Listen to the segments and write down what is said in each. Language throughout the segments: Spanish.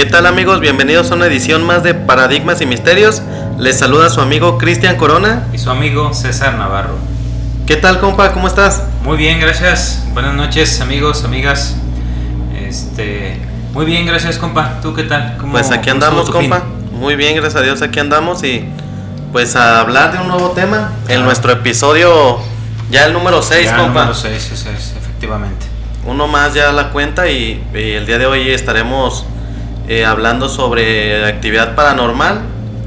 ¿Qué tal amigos? Bienvenidos a una edición más de Paradigmas y Misterios. Les saluda su amigo Cristian Corona. Y su amigo César Navarro. ¿Qué tal compa? ¿Cómo estás? Muy bien, gracias. Buenas noches amigos, amigas. Este, muy bien, gracias compa. ¿Tú qué tal? ¿Cómo, pues aquí andamos compa. Muy bien, gracias a Dios aquí andamos y pues a hablar de un nuevo tema en nuestro episodio ya el número 6 compa. Número 6, efectivamente. Uno más ya la cuenta y el día de hoy estaremos eh, hablando sobre actividad paranormal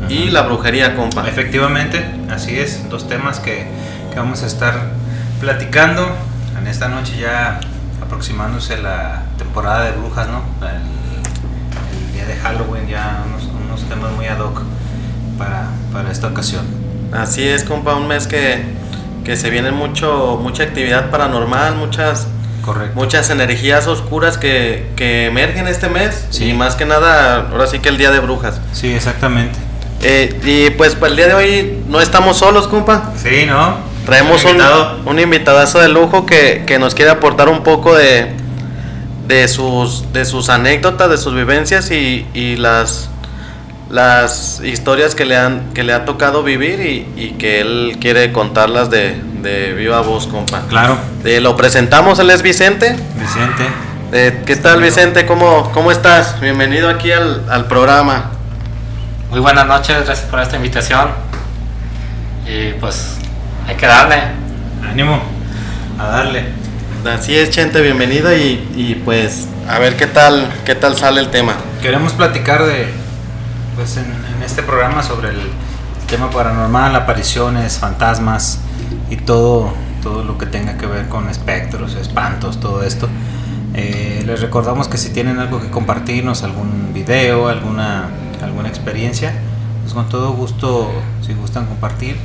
y la brujería, compa. Efectivamente, así es, dos temas que, que, vamos a estar platicando en esta noche ya aproximándose la temporada de brujas, ¿no? El, día de Halloween, ya unos, unos, temas muy ad hoc para, para esta ocasión. Así es, compa, un mes que, que se viene mucho, mucha actividad paranormal, muchas Correcto. muchas energías oscuras que, que emergen este mes. Sí. Y más que nada, ahora sí que el Día de Brujas. Sí, exactamente. Eh, y pues para el día de hoy no estamos solos, compa. Sí, ¿no? Traemos un, un, invitadazo de lujo que, que, nos quiere aportar un poco de, de, sus, de sus anécdotas, de sus vivencias y, y las, las historias que le, han, que le ha tocado vivir y, y que él quiere contarlas de, de viva voz, compa. Claro. Eh, lo presentamos, él es Vicente. Vicente. Eh, ¿Qué tal, Vicente? ¿Cómo, ¿Cómo estás? Bienvenido aquí al, al programa. Muy buenas noches, gracias por esta invitación. Y pues hay que darle. Ánimo, a darle. Así es, Chente, bienvenido y, y, pues a ver qué tal, qué tal sale el tema. Queremos platicar de, pues en, en este programa sobre el tema paranormal, apariciones, fantasmas, y todo, todo lo que tenga que ver con espectros, espantos, todo esto. Eh, les recordamos que si tienen algo que compartirnos, algún video, alguna, alguna experiencia, pues con todo gusto, si gustan compartir,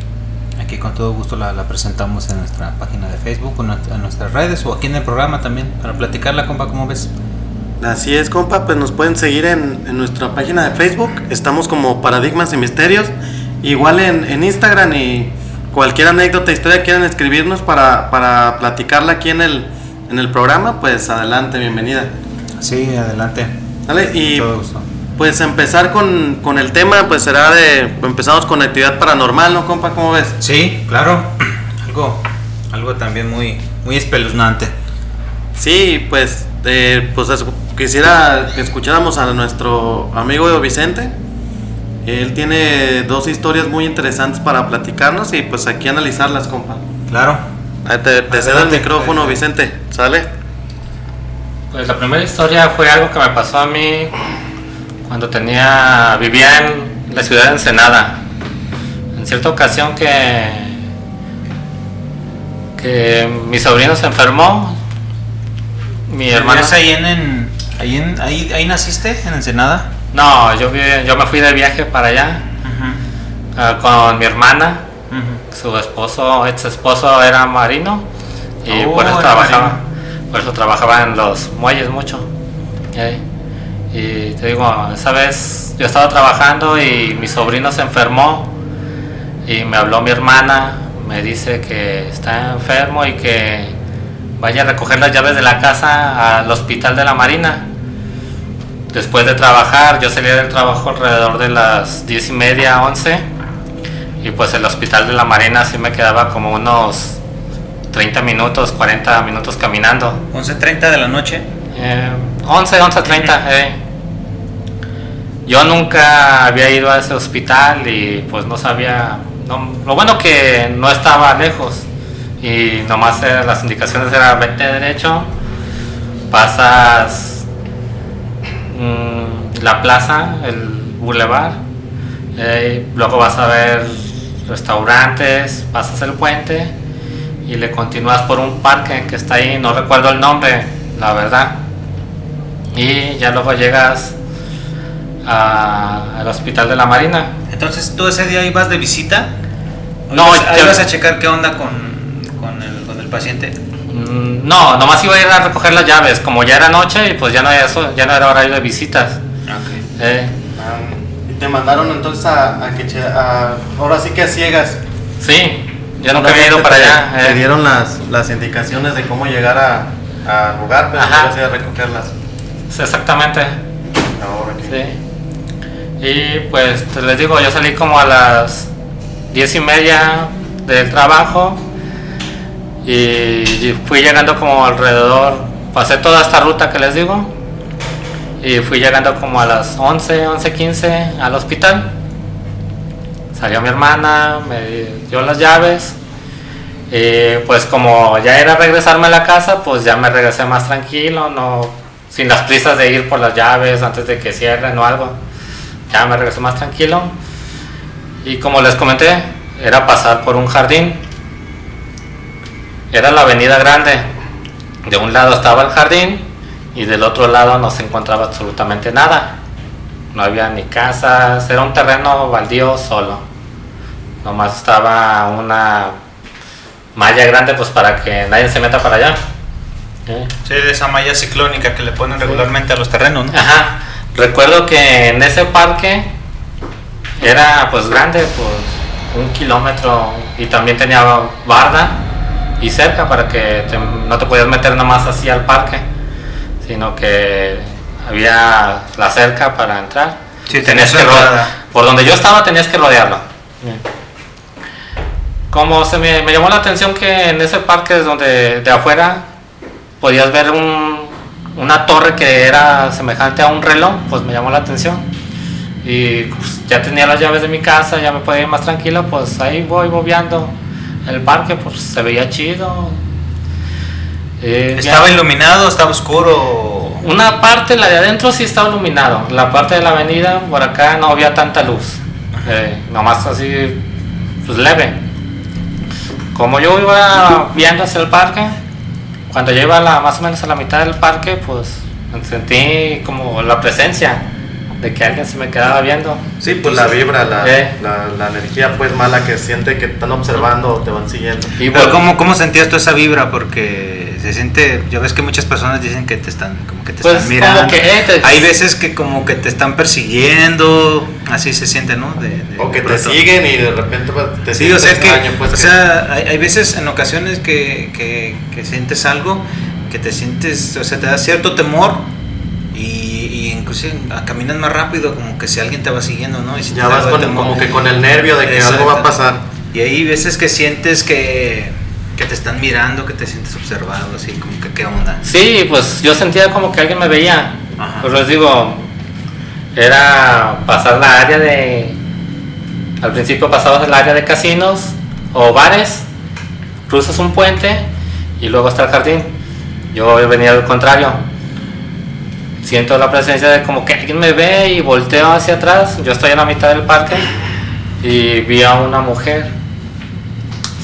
aquí con todo gusto la, la presentamos en nuestra página de Facebook, en nuestras redes o aquí en el programa también, para platicarla, compa, ¿cómo ves? Así es, compa, pues nos pueden seguir en, en nuestra página de Facebook, estamos como Paradigmas y Misterios, igual en, en Instagram y cualquier anécdota, historia quieran escribirnos para, para platicarla aquí en el, en el programa, pues adelante, bienvenida. Sí, adelante. Dale, y pues empezar con, con, el tema, pues será de, empezamos con actividad paranormal, ¿no, compa? ¿Cómo ves? Sí, claro, algo, algo también muy, muy espeluznante. Sí, pues, eh, pues quisiera que escucháramos a nuestro amigo Vicente. Él tiene dos historias muy interesantes para platicarnos y pues aquí analizarlas, compa. Claro. Te, te cedo el micrófono, Vicente. ¿Sale? Pues la primera historia fue algo que me pasó a mí cuando tenía vivía en la ciudad de Ensenada. En cierta ocasión que que mi sobrino se enfermó. Mi hermano. ahí en, ahí en ahí, ahí naciste en Ensenada? No, yo, yo me fui de viaje para allá uh, con mi hermana. Su esposo, ex esposo era marino y oh, por, eso trabajaba, por eso trabajaba en los muelles mucho. Y te digo, esa vez yo estaba trabajando y mi sobrino se enfermó y me habló mi hermana, me dice que está enfermo y que vaya a recoger las llaves de la casa al hospital de la Marina después de trabajar, yo salía del trabajo alrededor de las 10 y media, 11, y pues el hospital de la Marina sí me quedaba como unos 30 minutos, 40 minutos caminando. ¿11.30 de la noche? Eh, 11, 11.30, eh. Yo nunca había ido a ese hospital y pues no sabía, lo bueno que no estaba lejos y nomás las indicaciones eran vete derecho, pasas Mm, la plaza, el boulevard. Eh, luego vas a ver restaurantes, pasas el puente y le continúas por un parque que está ahí, no recuerdo el nombre, la verdad. Y ya luego llegas al hospital de la Marina. Entonces, ¿tú ese día ibas de visita? No, ibas, a checar qué onda con, con, el, con el paciente? Mm, no, nomás iba a ir a recoger las llaves, como ya era noche y pues ya no, eso, ya no era horario de visitas. Eh. ¿Y te mandaron entonces a, a que ahora sí que a ciegas? Sí, ya nunca había ido para allá. Te eh. dieron las, las indicaciones de cómo llegar a, a lugar, pero no a recogerlas. exactamente. Ahora Sí. Y pues te les digo, yo salí como a las diez y media del trabajo y fui llegando como alrededor, pasé toda esta ruta que les digo y fui llegando como a las 11, 11, 15 al hospital. Salió mi hermana, me dio las llaves y pues como ya era regresarme a la casa, pues ya me regresé más tranquilo, no sin las prisas de ir por las llaves antes de que cierren o algo. Ya me regresé más tranquilo. Y como les comenté, era pasar por un jardín. Era la avenida grande. De un lado estaba el jardín y del otro lado no se encontraba absolutamente nada. No había ni casas, era un terreno baldío solo. Nomás estaba una malla grande pues para que nadie se meta para allá. ¿Eh? Sí, de esa malla ciclónica que le ponen regularmente a los terrenos, ¿no? Ajá. Recuerdo que en ese parque era pues grande, pues un kilómetro y también tenía barda y cerca para que te- no te podías meter nomás así al parque, sino que había la cerca para entrar. Sí, tenías que ro- cerrada. por donde yo estaba tenías que rodearlo. Como se me, me llamó la atención que en ese parque es donde de afuera podías ver un, una torre que era semejante a un reloj, pues me llamó la atención. Y pues, ya tenía las llaves de mi casa, ya me podía ir más tranquilo, pues ahí voy bobeando el parque, pues se veía chido. Eh, ¿Estaba ya- iluminado? ¿Estaba oscuro? una parte, la de adentro sí estaba iluminado, la parte de la avenida por acá no había tanta luz, eh, nomás así, pues leve. Como yo iba viendo hacia el parque, cuando yo iba a la, más o menos a la mitad del parque, pues sentí como la presencia de que alguien se me quedaba viendo. Sí, pues la vibra, la, Eh. la, la energía pues mala que siente que están observando o te van siguiendo. Y Pero ¿cómo, ¿cómo sentías tú esa vibra? Porque se siente, ya ves que muchas personas dicen que te están, como que te Pues, están mirando. como que, eh, te- Hay veces que como que te están persiguiendo, así se siente, ¿no? De- de- O que te siguen y de repente pues, te Sí, o sea que, pues, o que- sea, hay, hay veces en ocasiones que, que, que sientes algo, que te sientes, o sea, te da cierto temor incluso a- caminas más rápido, como que si alguien te va siguiendo, ¿no? Y si ya vas con, como que con el nervio de que Exacto. algo va a pasar. Y hay veces que sientes que, que te están mirando, que te sientes observado, así como que qué onda. Sí, pues yo sentía como que alguien me veía. Ajá. Pues les digo, era pasar la área de. Al principio pasabas el área de casinos o bares, cruzas un puente y luego está el jardín. Yo venía al contrario. Siento la presencia de como que alguien me ve y volteo hacia atrás. Yo estoy en la mitad del parque y vi a una mujer.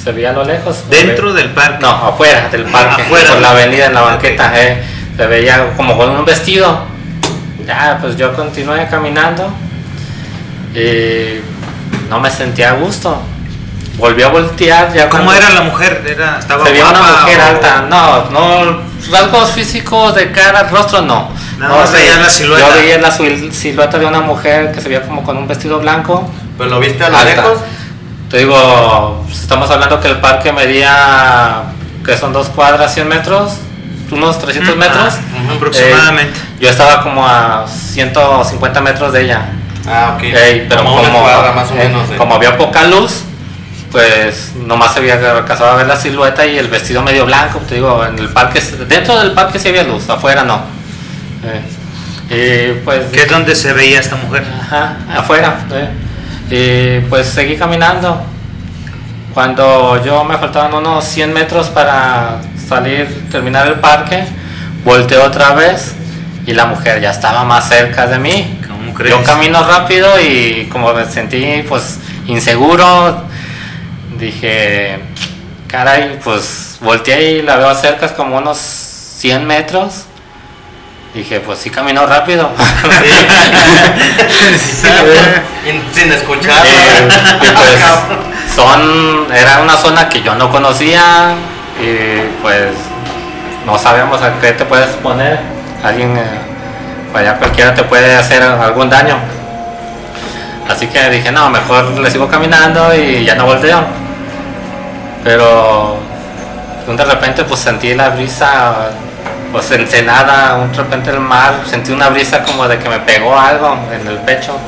Se veía a lo lejos. Dentro del parque. No, afuera del parque, Afuera. por la avenida, en la banqueta, eh, se veía como con un vestido. Ya, pues yo continué caminando y no me sentía a gusto. Volví a voltear. Ya ¿Cómo era la mujer? Era, estaba Se veía una mujer o- alta. No, no, rasgos físicos de cara, rostro, no. Nada no más veías la silueta. Yo veía la sil- silueta de una mujer que se veía como con un vestido blanco. Pero lo viste a lo lejos. Te digo, estamos hablando que el parque medía, que son dos cuadras, 100 metros, unos 300 Mm, metros. ah, aproximadamente. Eh, yo estaba como a 150 metros de ella. Ah, ok. Pero como, como, una cuadra más o eh, menos. eh. como había poca luz, pues nomás se había alcanzado a ver la silueta y el vestido medio blanco. Te digo, en el parque, dentro del parque sí había luz, afuera no. Eh, pues ¿Qué es donde se veía esta mujer? Ajá, afuera. ¿eh? Y pues seguí caminando. Cuando yo me faltaban unos 100 metros para salir, terminar el parque, volteé otra vez y la mujer ya estaba más cerca de mí. ¿Cómo crees? Yo camino rápido y como me sentí pues inseguro, dije, caray, pues volteé y la veo cerca, es como unos 100 metros. Dije, pues sí caminó rápido. Sí, y sin escuchar. Eh, y pues son, era una zona que yo no conocía y pues no sabemos a qué te puedes poner. Alguien, eh, allá cualquiera te puede hacer algún daño. Así que dije, no, mejor le sigo caminando y ya no volteo. Pero de repente pues sentí la brisa pues ensenada, un repente el mar, sentí una brisa como de que me pegó algo en el pecho.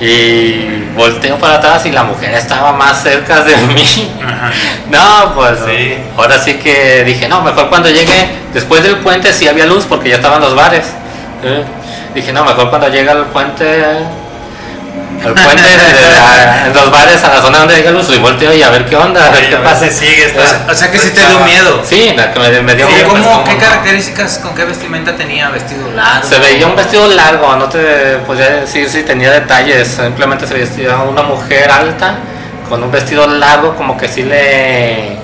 Y volteo para atrás y la mujer estaba más cerca de mí. No, pues Sí. ahora sí que dije, no, mejor cuando llegue, después del puente sí había luz porque ya estaban los bares. ¿eh? Dije, no, mejor cuando llegue al puente, al puente de- en los bares a la zona donde llega luz y volteo y a ver qué onda, a ver qué pasa. sigue esta- O sea que sí te dio miedo. Sí, la que me, me dio ¿Y miedo, pues, cómo, qué no. características, con qué vestimenta tenía? ¿Vestido largo? Se veía un vestido largo, no te podría decir si tenía detalles, simplemente se vestía una mujer alta con un vestido largo como que sí le,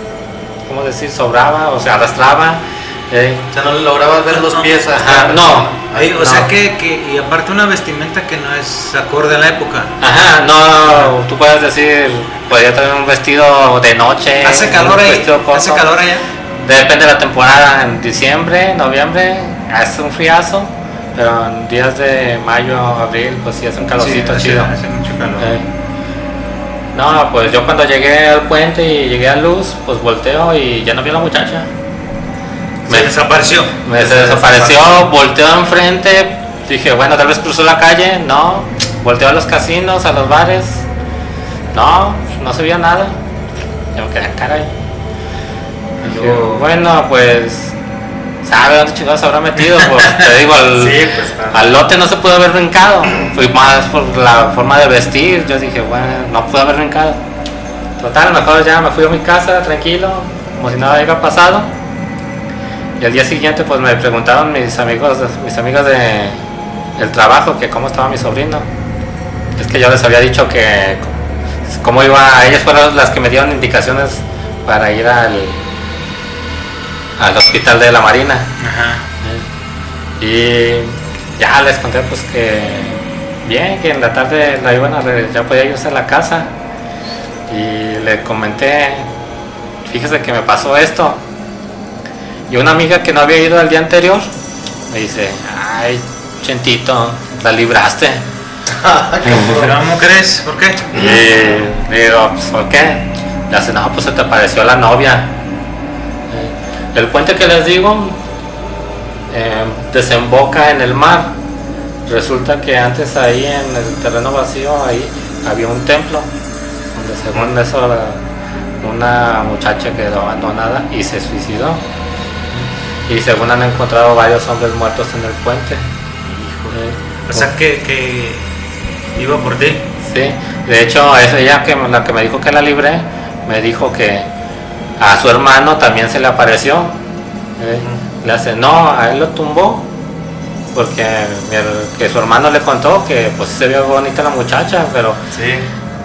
¿cómo decir? Sobraba, o sea, arrastraba. Eh. O sea, no lograbas ver los pies Ajá, no. Ay, o no. sea que, que, y aparte una vestimenta que no es acorde a la época. Ajá, no, tú puedes decir, podría tener un vestido de noche. ¿Hace calor un ahí? vestido corto. ¿Hace calor allá? Depende de la temporada, en diciembre, noviembre, hace un friazo, pero en días de mayo, abril, pues sí hace un calorcito Sí, hace- chido. Hace mucho calor. Eh, No, pues yo cuando llegué al puente y llegué a luz, pues volteo y ya no vi a la muchacha. Se desapareció. Me se desapareció, volteo enfrente, dije, bueno, tal vez cruzó la calle, no, volteo a los casinos, a los bares, no, no se veía nada. Yo me quedé, caray. Dije, Luego- bueno, pues, ¿sabe dónde chingados se habrá metido? Pues te digo, al, Sí, pues, al lote no se pudo haber brincado. Fui más por la forma de vestir. Yo dije, bueno, no pude haber brincado. Total, mejor ya me fui a mi casa tranquilo, como si nada hubiera pasado. Y al día siguiente, pues me preguntaron mis amigos, mis amigos de el trabajo que cómo estaba mi sobrino. Es que yo les había dicho que cómo iba, ellas fueron las que me dieron indicaciones para ir al al hospital de la Marina. Ajá. Y ya les conté pues que bien, que en la tarde la iban a ya podía irse a la casa. Y le comenté, fíjese que me pasó esto. Y una amiga que no había ido el día anterior me dice, ay, Chentito, la libraste. ¿Pero cómo crees? ¿Por qué? Y le digo, pues, ¿por qué? Le hace, no, pues se te apareció la novia. Eh, El puente que les digo eh, desemboca en el mar. Resulta que antes ahí en el terreno vacío, ahí había un templo, donde según eso la- una muchacha quedó abandonada y se suicidó. Y según han encontrado varios hombres muertos en el puente. Eh, O sea que, que iba por ti. Sí, de hecho, es ella que la que me dijo que la libré, me dijo que a su hermano también se le apareció. ¿eh? Le hace, no, a él lo tumbó, porque que su hermano le contó que pues se vio bonita la muchacha, pero Sí.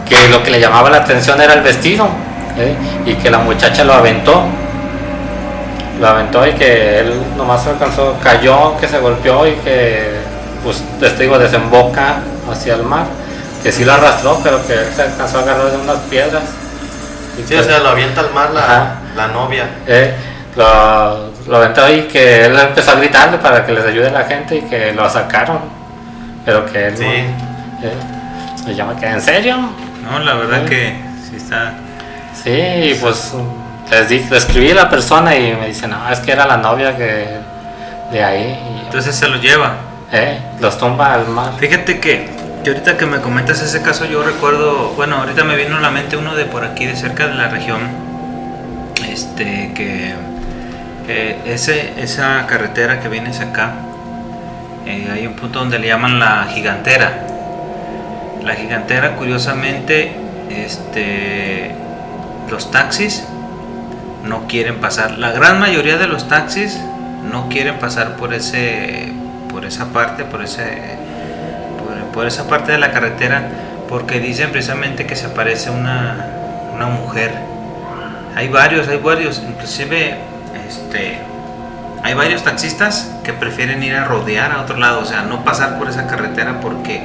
que lo que le llamaba la atención era el vestido, ¿eh? y que la muchacha lo aventó. Lo aventó y que él nomás alcanzó, cayó, que se golpeó y que, pues, testigo, desemboca hacia el mar. Que sí lo arrastró, pero que él se alcanzó a agarrar de unas piedras. Y Sí, que- o sea, lo avienta al mar Ajá. la, la novia. eh, lo, lo aventó y que él empezó a gritarle para que les ayude la gente y que lo sacaron. Pero que él Sí. no. eh, y yo me quedé, ¿en serio? No, la verdad Sí. que sí está. Sí, y pues les, di, le escribí a la persona y me dice, no, es que era la novia que de ahí. Y, Entonces se lo lleva. eh, los tumba al mar. Fíjate que, que ahorita que me comentas ese caso, yo recuerdo, bueno, ahorita me vino a la mente uno de por aquí, de cerca de la región, este, que, ese, esa carretera que viene hacia acá, eh, hay un punto donde le llaman la gigantera. La gigantera, curiosamente, este, los taxis no quieren pasar. La gran mayoría de los taxis no quieren pasar por ese, por esa parte, por ese, por, esa parte de la carretera, porque dicen precisamente que se aparece una, una mujer. Hay varios, hay varios, inclusive, este, hay varios taxistas que prefieren ir a rodear a otro lado, o sea, no pasar por esa carretera porque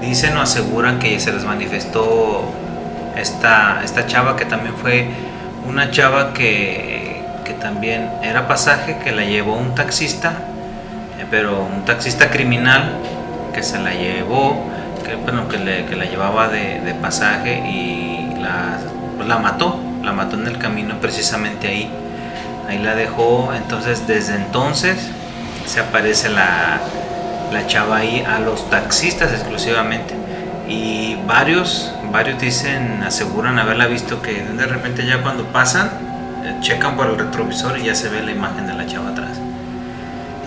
dicen o aseguran que se les manifestó esta, esta chava que también fue una chava que, que también era pasaje, que la llevó un taxista, eh, pero un taxista criminal que se la llevó, que, bueno, que, le- que la llevaba de, de pasaje y la, pues la mató, la mató en el camino precisamente ahí, ahí la dejó, entonces desde entonces se aparece la, la chava ahí a los taxistas exclusivamente. Y varios, varios dicen, aseguran haberla visto que de repente ya cuando pasan, eh, checan por el retrovisor y ya se ve la imagen de la chava atrás.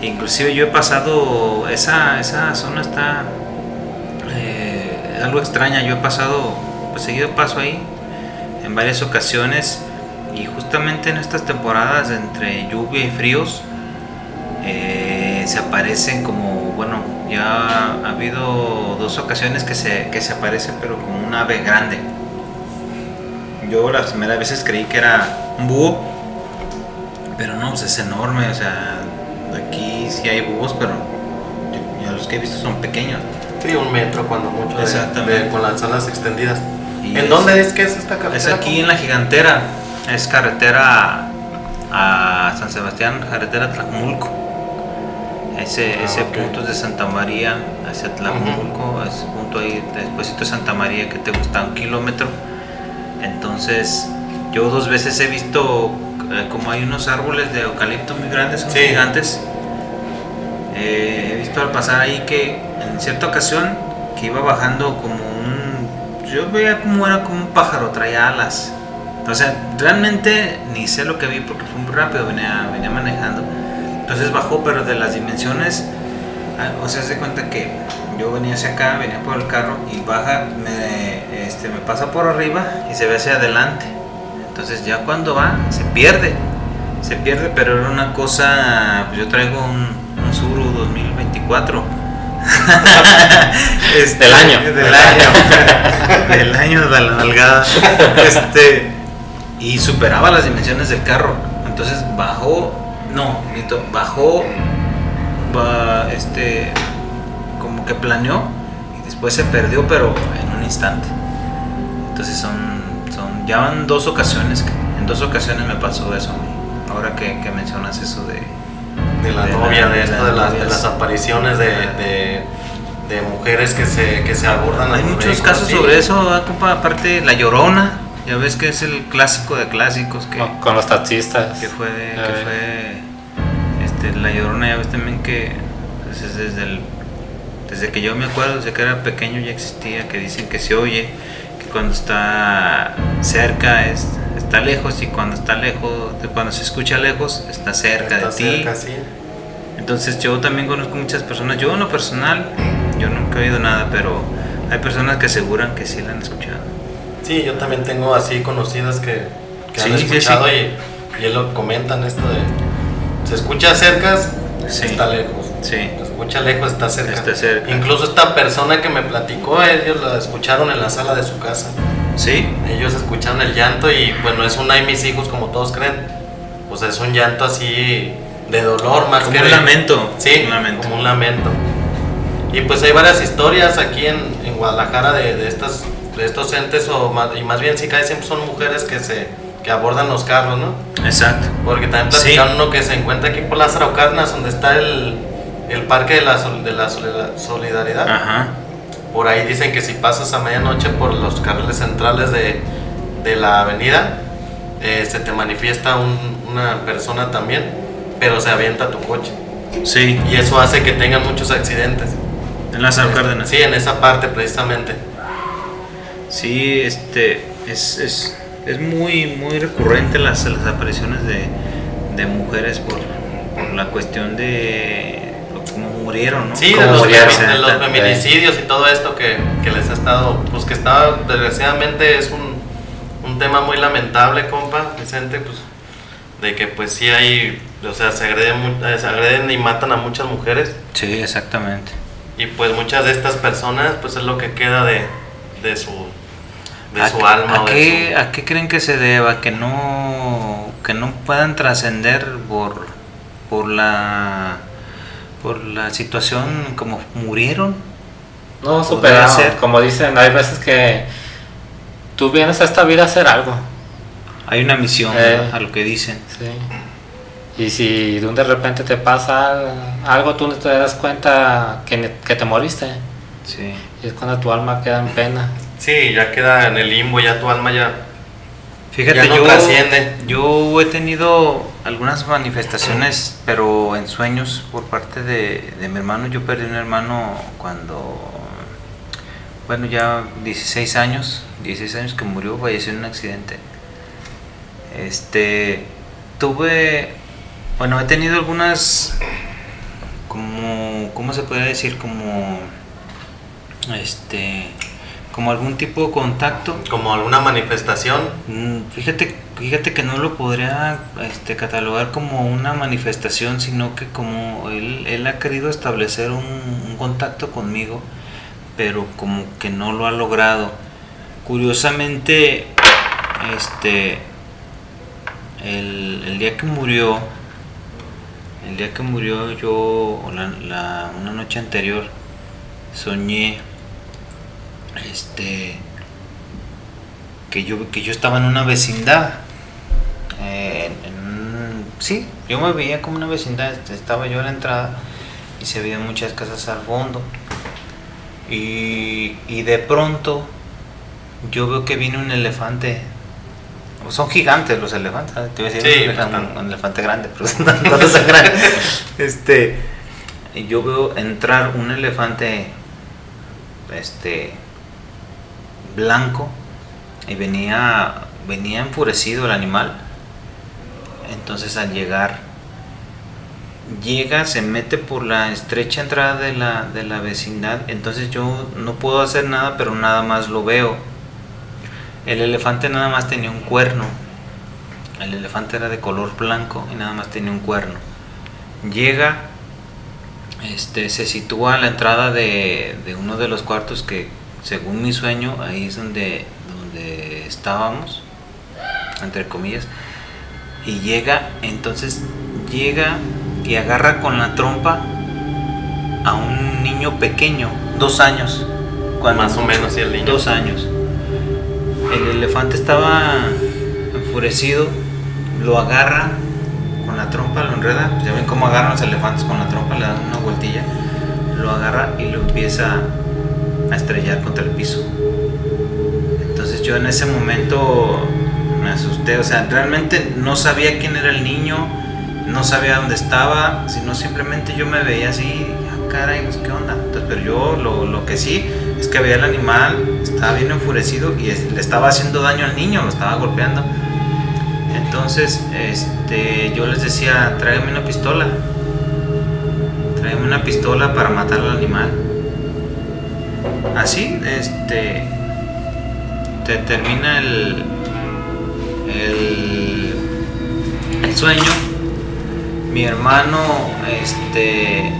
Inclusive yo he pasado, esa, esa zona está eh, algo extraña, yo he pasado, pues seguido paso ahí en varias ocasiones y justamente en estas temporadas entre lluvia y fríos eh, se aparecen como, bueno, ya ha habido dos ocasiones que se, que se aparece pero como un ave grande. Yo las primeras veces creí que era un búho, pero no, pues es enorme, o sea, aquí sí hay búhos, pero yo- los que he visto son pequeños. Sí, un metro cuando mucho. Exactamente. de- con las alas extendidas. Y ¿En es- dónde es que es esta carretera? Es aquí en la gigantera, es carretera a San Sebastián, carretera Tlajumulco. Ese, Ah, ese punto es de Santa María hacia Tlajumulco, es punto ahí después de Santa María que te gusta un kilómetro. Entonces, yo dos veces he visto eh, como hay unos árboles de eucalipto muy grandes, Sí. gigantes. Eh, he visto al pasar ahí que en cierta ocasión que iba bajando como un yo veía como era como un pájaro traía alas o sea realmente ni sé lo que vi porque fue muy rápido venía venía manejando entonces bajó pero de las dimensiones ah, o sea se cuenta que yo venía hacia acá venía por el carro y baja me este me pasa por arriba y se ve hacia adelante. Entonces ya cuando va se pierde se pierde pero era una cosa pues yo traigo un, un Suru 2024 Este, Del año. del Del año del año de la nalgada. Este y superaba las dimensiones del carro. Entonces bajó no bajó va, este como que planeó y después se perdió pero en un instante entonces son son ya van dos ocasiones que- en dos ocasiones me pasó eso a mí. ahora que, que mencionas eso de De la de novia, de, de esto, de, las, de novias. las apariciones de, de, de mujeres que se, que se abordan. Hay muchos casos sobre eso, ah, compa, aparte La Llorona, ya ves que es el clásico de clásicos que, Con, con los taxistas. que fue, que fue este, La Llorona, ya ves también que pues, es desde, el- desde que yo me acuerdo, desde que era pequeño ya existía, que dicen que se oye, que cuando está cerca es, está lejos y cuando está lejos, cuando se escucha lejos está cerca Está de ti. sí. Entonces yo también conozco muchas personas, yo en lo personal, yo nunca he oído nada, pero hay personas que aseguran que sí la han escuchado. Sí, yo también tengo así conocidas que, que Sí, han sí, escuchado sí. Y, y ellos lo comentan esto de se escucha cerca, Sí. está lejos. Sí. Se escucha lejos, está cerca. Está cerca. Incluso esta persona que me platicó, ellos la escucharon en la sala de su casa. Sí, Ellos escucharon el llanto y bueno, es una de mis hijos como todos creen. O sea, es un llanto así de dolor más como que un de- lamento. Sí, un lamento. como un lamento. Y pues hay varias historias aquí en, en Guadalajara de, de estas, estos entes, o más, y más bien sí casi siempre son mujeres que, se, que abordan los carros, ¿no? Exacto. Porque también Sí. platicaron uno que se encuentra aquí por Lázaro Cárdenas, donde está el, el Parque de la, Sol- de la Solida- Solidaridad. Ajá. Por ahí dicen que si pasas a medianoche por los carriles centrales de, de la avenida, eh, se te manifiesta un- una persona también, pero se avienta tu coche. Sí, Y eso hace que tengan muchos accidentes. en Lázaro Cárdenas. Sí, en esa parte precisamente. Sí, este, es, es, es muy, muy recurrente las, las apariciones de, de mujeres por, por la cuestión de cómo murieron, ¿no? Sí, de los, murieron. de los feminicidios y todo esto que, que les ha estado, pues que está, desgraciadamente es un, un tema muy lamentable, compa, Vicente, pues de que pues sí hay, o sea, se agreden, eh, se agreden y matan a muchas mujeres Sí, exactamente. y pues muchas de estas personas pues es lo que queda de, de su, de ¿A su qué- alma ¿A o de qué, su- ¿A qué creen que se deba? Que no, que no puedan trascender por, por la por la situación como murieron. No, superaron. ser. Como dicen, hay veces que tú vienes a esta vida a hacer algo. Hay una misión Eh. a lo que dicen. Sí. Y si de un de repente te pasa algo, tú no te das cuenta que, que te moriste. Sí. Y es cuando tu alma queda en pena. Sí, ya queda en el limbo, ya tu alma ya, Fíjate, ya no yo, trasciende. yo he tenido algunas manifestaciones, pero en sueños por parte de, de mi hermano. Yo perdí un hermano cuando, bueno, ya 16 años, 16 años que murió, falleció en un accidente. Este, tuve, bueno, he tenido algunas, como, ¿cómo se puede decir? Como, este, como algún tipo de contacto Como alguna manifestación. Mm, Fíjate, fíjate que no lo podría este, catalogar como una manifestación, sino que como él, él ha querido establecer un, un contacto conmigo, pero como que no lo ha logrado. Curiosamente, este, el, el día que murió, el día que murió yo, la, la- una noche anterior, soñé, este, que yo, que yo estaba en una vecindad. eh, en- en un- sí, yo me veía como una vecindad. este, Estaba yo a la entrada y se veían muchas casas al fondo. Y, y de pronto yo veo que viene un elefante. Son gigantes los elefantes. Te iba a decir Sí, un, elefante, bastante. un elefante grande, pero no, no tan grande. Este, yo veo entrar un elefante este blanco y venía venía enfurecido el animal. Entonces al llegar llega se mete por la estrecha entrada de la, de la vecindad. Entonces yo no puedo hacer nada pero nada más lo veo. El elefante nada más tenía un cuerno. El elefante era de color blanco y nada más tenía un cuerno. Llega este, se sitúa a la entrada de, de uno de los cuartos que, según mi sueño, ahí es donde, donde estábamos, entre comillas, y llega, entonces llega y agarra con la trompa a un niño pequeño, dos años, cuando Más o menos, el niño. dos años. El elefante estaba enfurecido, lo agarra con la trompa, lo enreda. pues ya ven cómo agarran los elefantes con la trompa, le dan una vueltilla, lo agarra y lo empieza a estrellar contra el piso. Entonces yo en ese momento me asusté, o sea, realmente no sabía quién era el niño, no sabía dónde estaba, sino simplemente yo me veía así, ah, caray, pues, ¿qué onda? Entonces, pero yo lo, lo que sí es que veía el animal, estaba bien enfurecido y le estaba haciendo daño al niño, lo estaba golpeando. Entonces, este, yo les decía, tráigame una pistola, tráigame una pistola para matar al animal. Así, este, te termina el, el, sueño. Mi hermano, este,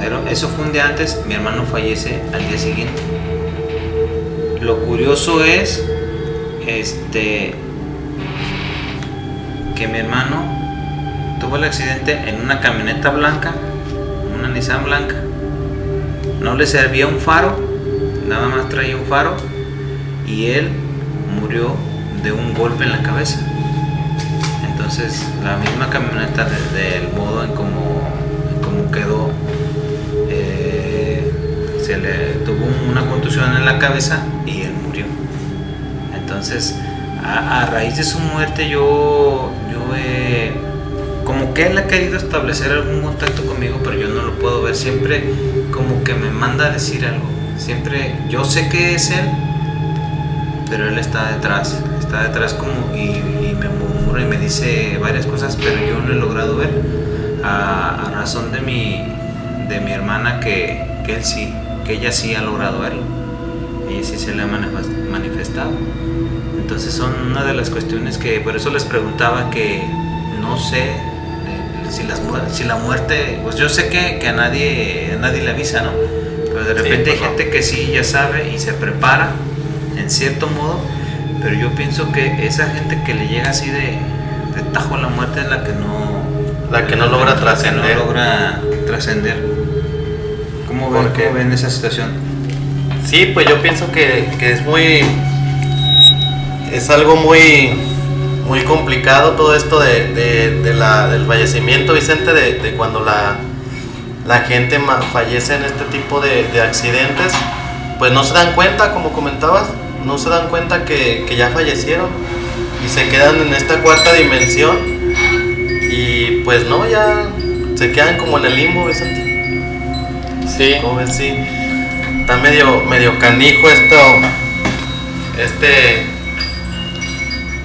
pero eso fue un día antes, mi hermano fallece al día siguiente. Lo curioso es, este, que mi hermano tuvo el accidente en una camioneta blanca, una Nissan blanca. No le servía un faro, nada más traía un faro y él murió de un golpe en la cabeza. Entonces la misma camioneta desde el modo en cómo quedó, eh, se le tuvo una contusión en la cabeza y él murió. Entonces a, raíz de su muerte yo, yo como que él ha querido establecer algún contacto conmigo, pero yo no lo puedo ver. Siempre como que me manda a decir algo. Siempre, yo sé que es él, pero él está detrás. Está detrás como y, y me murmura y me dice varias cosas, pero yo no he logrado ver. A, a razón de mi, de mi hermana que, que él sí, que ella sí ha logrado verlo. Ella sí se le ha manifest- manifestado. Entonces son una de las cuestiones que por eso les preguntaba que no sé si, las, muer- si la muerte, pues yo sé que, que a, nadie, a nadie le avisa, ¿no? Pero de Sí, repente hay pues gente que sí ya sabe y se prepara en cierto modo, pero yo pienso que esa gente que le llega así de, de tajo a la muerte es la que no... La que no logra trascender. No logra trascender. ¿Cómo ven, ven esa situación? Sí, pues yo pienso que, que es muy. Es algo muy. Muy complicado todo esto de, de- de la, del fallecimiento, Vicente, de, de cuando la, la gente fallece en este tipo de, de accidentes. Pues no se dan cuenta, como comentabas, no se dan cuenta que, que ya fallecieron y se quedan en esta cuarta dimensión y pues no, ya se quedan como en el limbo, Vicente. Sí. ¿Cómo ves? Sí. Está medio, medio canijo esto, este,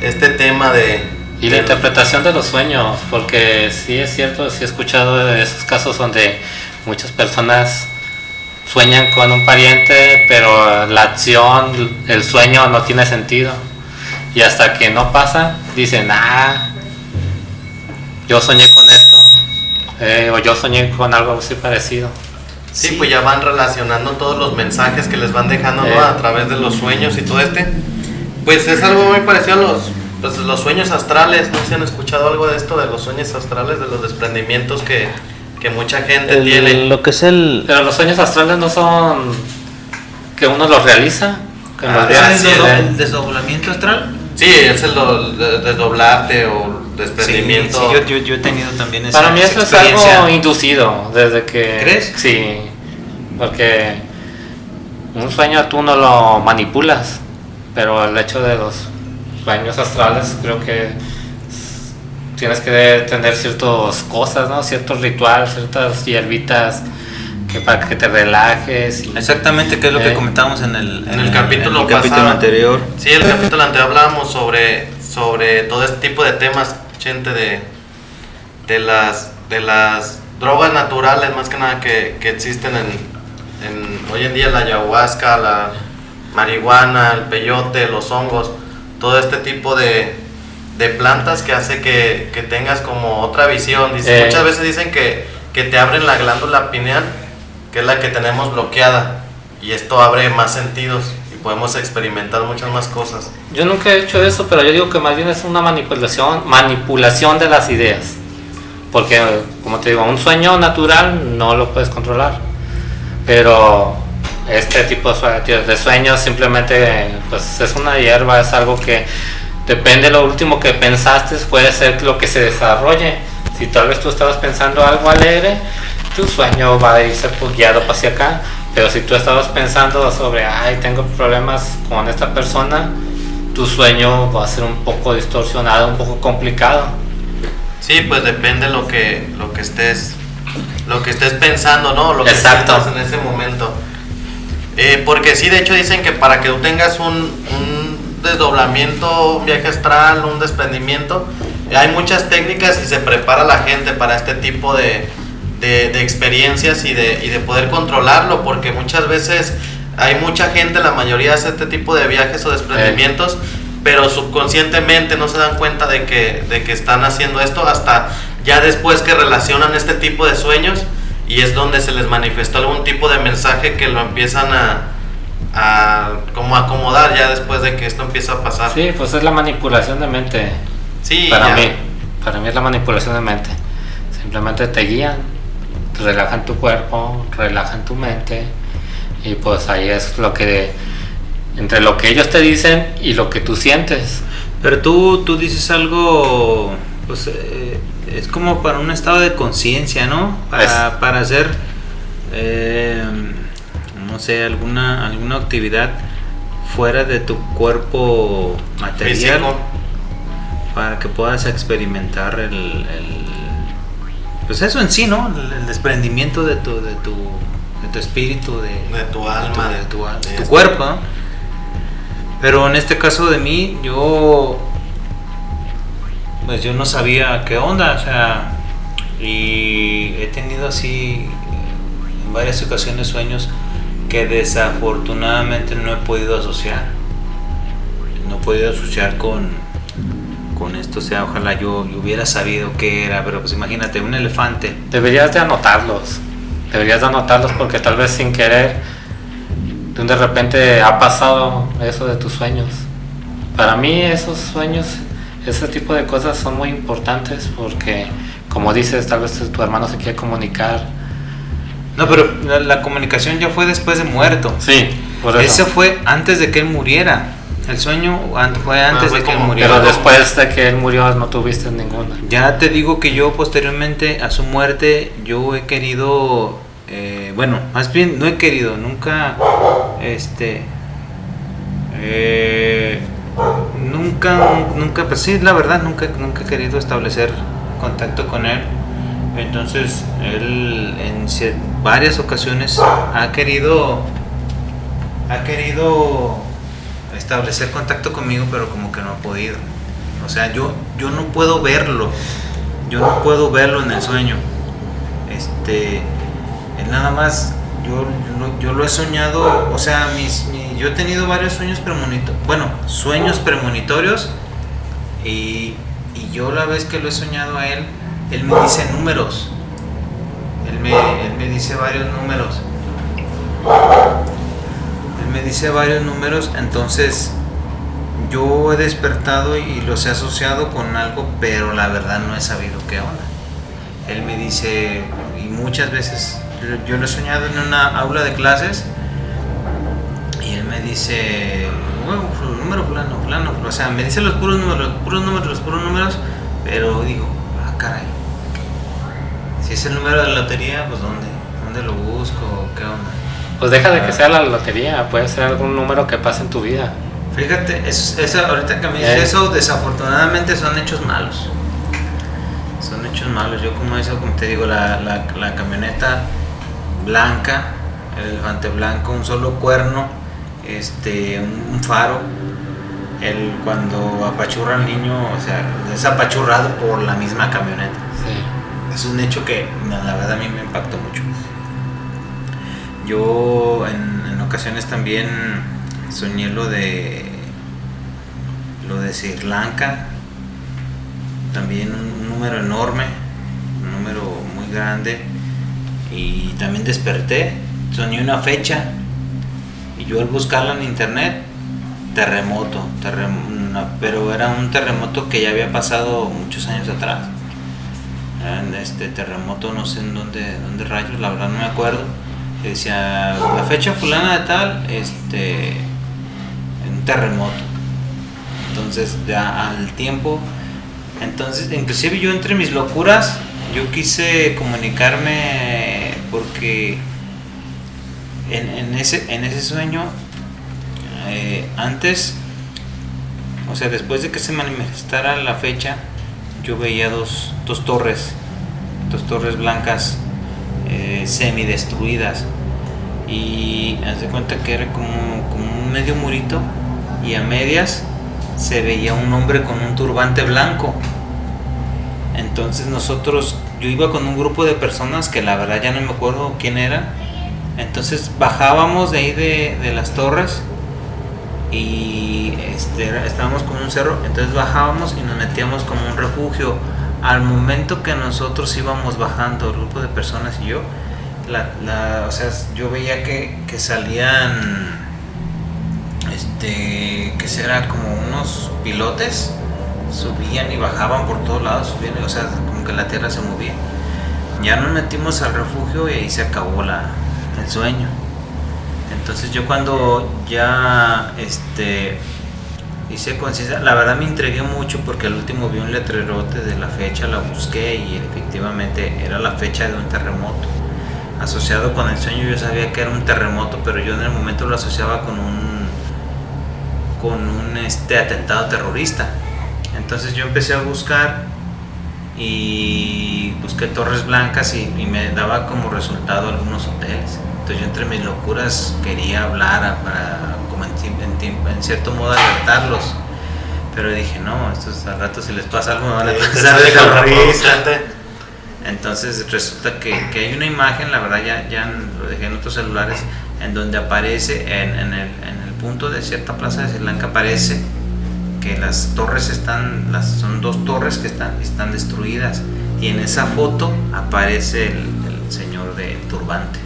este tema de... Y la interpretación de los sueños, porque sí es cierto, sí he escuchado de esos casos donde muchas personas sueñan con un pariente, pero la acción, el sueño no tiene sentido. Y hasta que no pasa, dicen, ah, yo soñé con esto, eh, o yo soñé con algo así parecido. Sí, pues ya van relacionando todos los mensajes que les van dejando ¿no? Eh. a través de los sueños y todo este. Pues es algo muy parecido a los, pues, los sueños astrales. No sé si han escuchado algo de esto, de los sueños astrales, de los desprendimientos que, que mucha gente El- tiene. lo que es el. Pero los sueños astrales no son que uno los realiza. Que Ah, los ¿es el de- el desdoblamiento astral? Sí, es el do- de- desdoblarte o desprendimiento. Sí, yo, yo, yo he tenido también esa Para mí eso es experiencia. algo inducido, desde que... ¿Crees? Sí, porque un sueño tú no lo manipulas, pero el hecho de los sueños astrales creo que tienes que tener ciertas cosas, ¿no? Ciertos rituales, ciertas hierbitas que para que te relajes. y- Exactamente, que es lo que Eh, comentábamos en el, en el capítulo en el capítulo pasado. anterior. Sí, el capítulo anterior hablábamos sobre, sobre todo este tipo de temas, gente, de, de, las, de las drogas naturales, más que nada, que, que existen en, en- hoy en día, la ayahuasca, la marihuana, el peyote, los hongos, todo este tipo de, de plantas que hace que, que tengas como otra visión. Dice, Eh. Muchas veces dicen que, que te abren la glándula pineal, que es la que tenemos bloqueada, y esto abre más sentidos y podemos experimentar muchas más cosas. Yo nunca he hecho eso, pero yo digo que más bien es una manipulación, manipulación de las ideas. Porque, como te digo, un sueño natural no lo puedes controlar. Pero este tipo de sue- de sueños simplemente pues es una hierba, es algo que depende de lo último que pensaste, puede ser lo que se desarrolle. Si tal vez tú estabas pensando algo alegre, tu sueño va a irse pues, guiado hacia acá. Pero si tú estabas pensando sobre, ay, tengo problemas con esta persona, tu sueño va a ser un poco distorsionado, un poco complicado. Sí, pues depende lo que lo que estés lo que estés pensando, ¿no? Lo que Exacto. en ese momento. Eh, porque sí, de hecho dicen que para que tú tengas un, desdoblamiento, un viaje astral, un desprendimiento, hay muchas técnicas y se prepara la gente para este tipo de, experiencias y de, poder controlarlo, porque muchas veces hay mucha gente, la mayoría hace este tipo de viajes o desprendimientos, pero subconscientemente no se dan cuenta de que están haciendo esto hasta ya después que relacionan este tipo de sueños y es donde se les manifestó algún tipo de mensaje que lo empiezan a, a como acomodar ya después de que esto empieza a pasar. Sí, pues es la manipulación de mente. Sí, para ya. mí, para mí es la manipulación de mente. Simplemente te guían, te relajan tu cuerpo, relajan tu mente y pues ahí es lo que entre lo que ellos te dicen y lo que tú sientes. Pero tú, tú dices algo, pues eh, es como para un estado de conciencia, ¿no? Para, para hacer, eh, no sé, alguna, alguna actividad fuera de tu cuerpo material Físico. para que puedas experimentar el, el- pues eso en sí, ¿no? El, desprendimiento de tu, de tu, de tu espíritu, de, De tu alma, de tu, de tu esto. cuerpo, ¿no? Pero en este caso de mí, yo pues yo no sabía qué onda, o sea, y he tenido así en varias ocasiones sueños que desafortunadamente no he podido asociar. No he podido asociar con, con esto, o sea, ojalá yo, hubiera sabido qué era, pero pues imagínate, un elefante. Deberías de anotarlos. Deberías de anotarlos porque tal vez sin querer de repente ha pasado eso de tus sueños. Para mí esos sueños, ese tipo de cosas son muy importantes porque como dices, tal vez tu hermano se quiere comunicar. No, pero la, la comunicación ya fue después de muerto. Sí, por eso. Ese fue antes de que él muriera. El sueño fue antes Ah, fue de que él muriera. Pero después de que él murió no tuviste ninguna. Ya te digo que yo posteriormente a su muerte yo he querido, eh, bueno, más bien no he querido, nunca, este, Eh, nunca, nunca, pues sí, la verdad, nunca, nunca he querido establecer contacto con él. Entonces, él en varias ocasiones ha querido, ha querido establecer contacto conmigo, pero como que no ha podido. O sea, yo, yo no puedo verlo, yo no puedo verlo en el sueño. Este, él nada más, yo, yo, lo- he soñado, o sea, mis, mi- yo he tenido varios sueños premonitorios, bueno, sueños premonitorios, y, y yo la vez que lo he soñado a él, él me dice números, él me, él me dice varios números, él me dice varios números, entonces yo he despertado y los he asociado con algo, pero la verdad no he sabido qué onda. Él me dice, y muchas veces, yo- lo he soñado en una aula de clases, dice, "Bueno, ful- número fulano, fulano, o sea, me dice los puros números, los puros números, los puros números, pero digo, ah, caray, si es el número de la lotería, pues ¿dónde? ¿Dónde lo busco? ¿Qué onda? Pues deja de que Ah. sea la lotería, puede ser algún número que pase en tu vida. Fíjate, eso, eso- ahorita que me dices Eh. eso, desafortunadamente son hechos malos. Son hechos malos. Yo como eso, como te digo, la, la, la camioneta blanca, el elefante blanco, un solo cuerno, este, un, un faro. El, cuando apachurra al niño, o sea, es apachurrado por la misma camioneta. Sí. Es un hecho que la verdad a mí me impactó mucho. Yo en, en ocasiones también soñé lo de lo de Sri Lanka, también un, un número enorme, un número muy grande y también desperté, soñé una fecha yo al buscarla en internet terremoto, terrem- pero era un terremoto que ya había pasado muchos años atrás este terremoto, no sé en dónde, dónde rayos, la verdad no me acuerdo. Decía, la fecha fulana de tal, este, un terremoto. Entonces, ya al tiempo, entonces, inclusive yo entre mis locuras, yo quise comunicarme porque en, ese, en ese sueño, eh, antes, o sea, después de que se manifestara la fecha, yo veía dos, dos torres, dos torres blancas eh, semidestruidas. Y haz cuenta que era como, como un medio murito y a medias se veía un hombre con un turbante blanco. Entonces nosotros, yo iba con un grupo de personas que la verdad ya no me acuerdo quién era. Entonces bajábamos de ahí de, de las torres y este, estábamos con un cerro, entonces bajábamos y nos metíamos como un refugio. Al momento que nosotros íbamos bajando, el grupo de personas y yo, la, la- o sea, yo veía que, que salían, este, que será como unos pilotes, subían y bajaban por todos lados, subían, o sea, como que la tierra se movía. Ya nos metimos al refugio y ahí se acabó la, sueño. Entonces yo cuando ya este hice conciencia, la verdad me entregué mucho porque al último vi un letrerote de la fecha, la busqué y efectivamente era la fecha de un terremoto. Asociado con el sueño yo sabía que era un terremoto, pero yo en el momento lo asociaba con un con un este atentado terrorista. Entonces yo empecé a buscar y busqué torres blancas y me daba como resultado algunos hoteles. Entonces yo entre mis locuras quería hablar a- para, como en, en en cierto modo alertarlos. Pero dije, no, estos al rato si les pasa algo me van a pensar de. Entonces resulta que, que hay una imagen, la verdad ya, ya lo dejé en otros celulares, en donde aparece en, en el, en el punto de cierta plaza de Sri Lanka aparece que las torres están, las, son dos torres que están, están destruidas y en esa foto aparece el, el señor de turbante,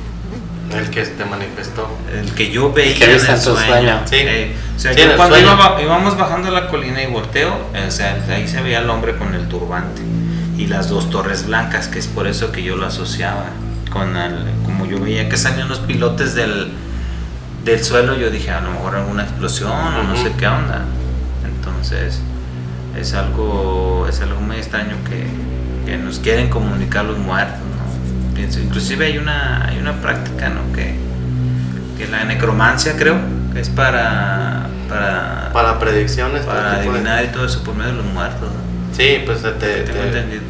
El que te manifestó. el que yo veía que en el sueño. sueño. Sí. Eh, o sea, Sí, yo cuando iba- íbamos bajando la colina y volteo, o sea, ahí se veía el hombre con el turbante y las dos torres blancas, que es por eso que yo lo asociaba con el, como yo veía que salían los pilotes del, del suelo, yo dije a lo mejor alguna explosión o no sé qué onda. Entonces es algo, es algo muy extraño que, que nos quieren comunicar los muertos. Pienso, inclusive hay una, hay una práctica, ¿no? Que, que la necromancia creo que es para, para, Para predicciones. para de- adivinar y todo eso por medio de los muertos. ¿no? Sí, pues te, te- Tengo te- entendido.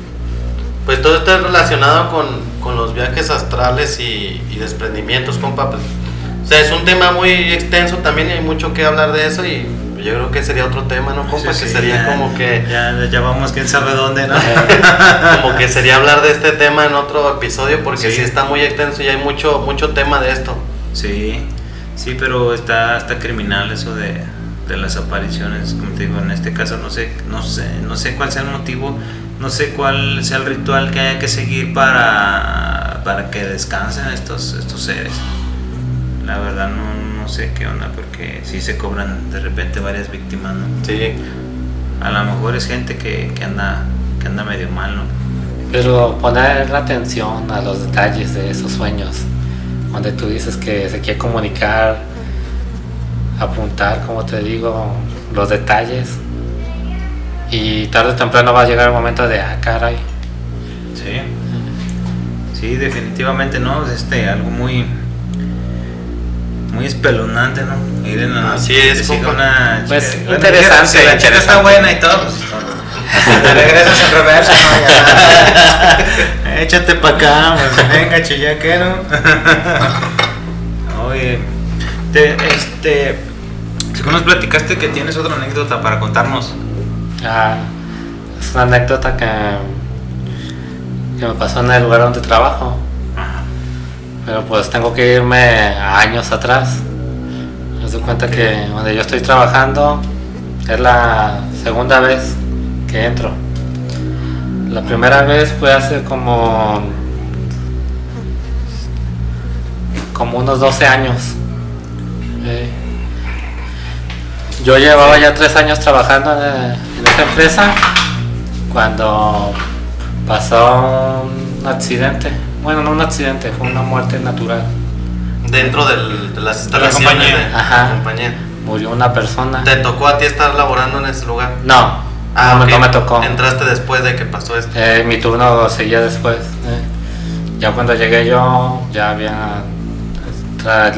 Pues todo está relacionado con, con los viajes astrales y, y desprendimientos, compa. Pues, o sea, es un tema muy extenso también y hay mucho que hablar de eso y yo creo que sería otro tema, ¿no, compa? Sí, que sí, sería ya- como que Ya, ya vamos, quién sabe dónde, ¿no? como que sería hablar de este tema en otro episodio porque Sí. sí, está muy extenso y hay mucho mucho tema de esto. Sí, sí, pero está, está criminal eso de, de las apariciones, como te digo, en este caso no sé, no sé, no sé cuál sea el motivo, no sé cuál sea el ritual que haya que seguir para, para que descansen estos, estos seres. La verdad no, no sé qué onda, porque sí se cobran de repente varias víctimas, ¿no? Sí. A lo mejor es gente que, que anda, que anda medio mal, ¿no? Pero poner la atención a los detalles de esos sueños, donde tú dices que se quiere comunicar, apuntar, como te digo, los detalles. Y tarde o temprano va a llegar el momento de, ah, caray, Sí. Sí, definitivamente, ¿no? Es Este, algo muy muy espeluznante, ¿no? Ir en la Así noche y es, decir compa. una Pues, interesante, si la chica está buena y todo, pues, te regresas en reversa, ¿no? Échate para acá, pues, venga, chillaquero. Oye, te, este, según nos platicaste que tienes otra anécdota para contarnos. Ah, es una anécdota que, que me pasó en el lugar donde trabajo. Pero pues tengo que irme años atrás. Me doy cuenta que donde yo estoy trabajando es la segunda vez que entro. La primera vez fue hace como como unos 12 años. Eh, yo llevaba ya tres años trabajando en, en esta empresa cuando pasó un accidente. Bueno, no un accidente, fue una muerte natural. Dentro del- de las De la instalaciones compañía. de Ajá. compañía. Murió una persona. ¿Te tocó a ti estar laborando en ese lugar? No, Ah, no, me- ok. no me tocó. Entraste después de que pasó esto. Eh, mi turno seguía después. eh. Ya cuando llegué yo, ya habían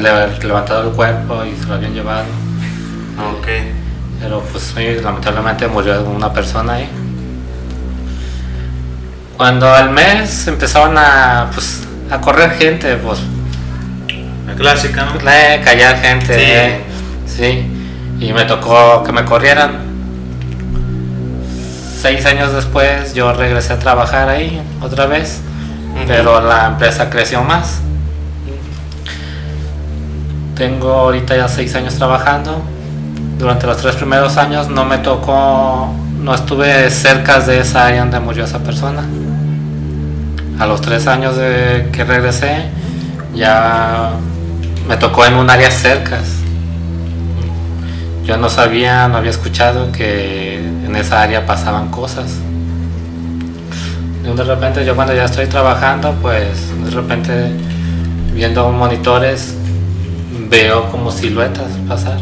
le- levantado el cuerpo y se lo habían llevado. Ok. Pero pues lamentablemente murió una persona ahí. Cuando al mes empezaron a, pues, a correr gente, pues La clásica, ¿no? callar gente, Sí. eh, sí. Y me tocó que me corrieran. Seis años después yo regresé a trabajar ahí otra vez, pero la empresa creció más. Tengo ahorita ya seis años trabajando. Durante los tres primeros años no me tocó, no estuve cerca de esa área donde murió esa persona. A los tres años de que regresé, ya me tocó en un área cercas. Yo no sabía, no había escuchado que en esa área pasaban cosas. De repente yo cuando ya estoy trabajando, pues de repente viendo monitores veo como siluetas pasar.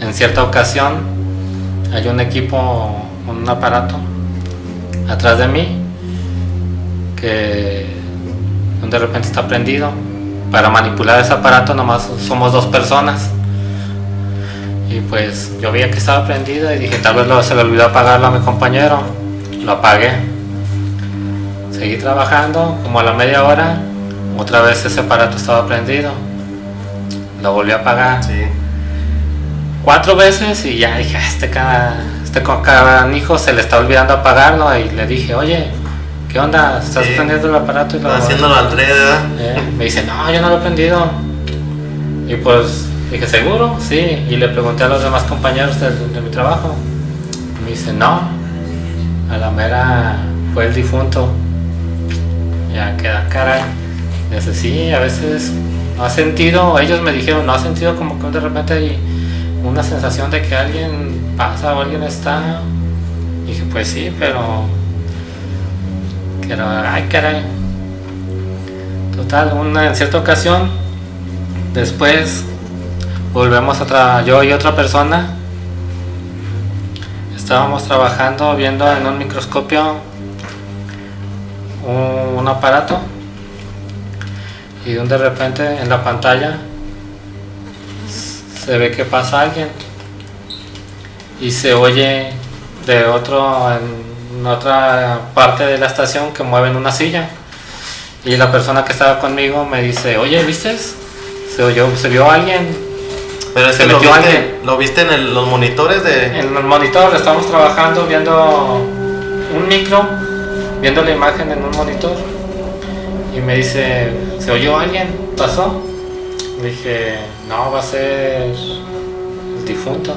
En cierta ocasión hay un equipo, un aparato atrás de mí que de repente está prendido. Para manipular ese aparato nomás somos dos personas. Y pues yo veía que estaba prendido y dije, tal vez lo- se le olvidó apagarlo a mi compañero. Lo apagué. Seguí trabajando, como a la media hora, otra vez ese aparato estaba prendido. Lo volví a apagar Sí. cuatro veces y ya dije, "Ah, este cada, este canijo se le está olvidando apagarlo y le dije, oye, ¿qué onda? ¿Estás Sí. prendiendo el aparato? Y lo- haciéndolo al. Eh, me dice, no, yo no lo he prendido. Y pues dije, ¿seguro? Sí. Y le pregunté a los demás compañeros de, de mi trabajo. Y me dice, no, a la mera fue el difunto. Ya queda caray. Dice, sí, a veces no ha sentido, ellos me dijeron, no ha sentido como que de repente hay una sensación de que alguien pasa alguien está. Dije, pues sí, pero... Pero, ay, caray. Total, una, en cierta ocasión, después volvemos a trabajar, yo y otra persona, estábamos trabajando viendo en un microscopio un, un aparato y de repente en la pantalla se ve que pasa alguien y se oye de otro en otra parte de la estación que mueven una silla. Y la persona que estaba conmigo me dice oye viste se oyó se vio alguien Pero Se que lo metió viste, alguien. lo viste en el- los monitores de... en el monitor estábamos trabajando viendo un micro viendo la imagen en un monitor. Y me dice se oyó alguien pasó dije no va a ser el difunto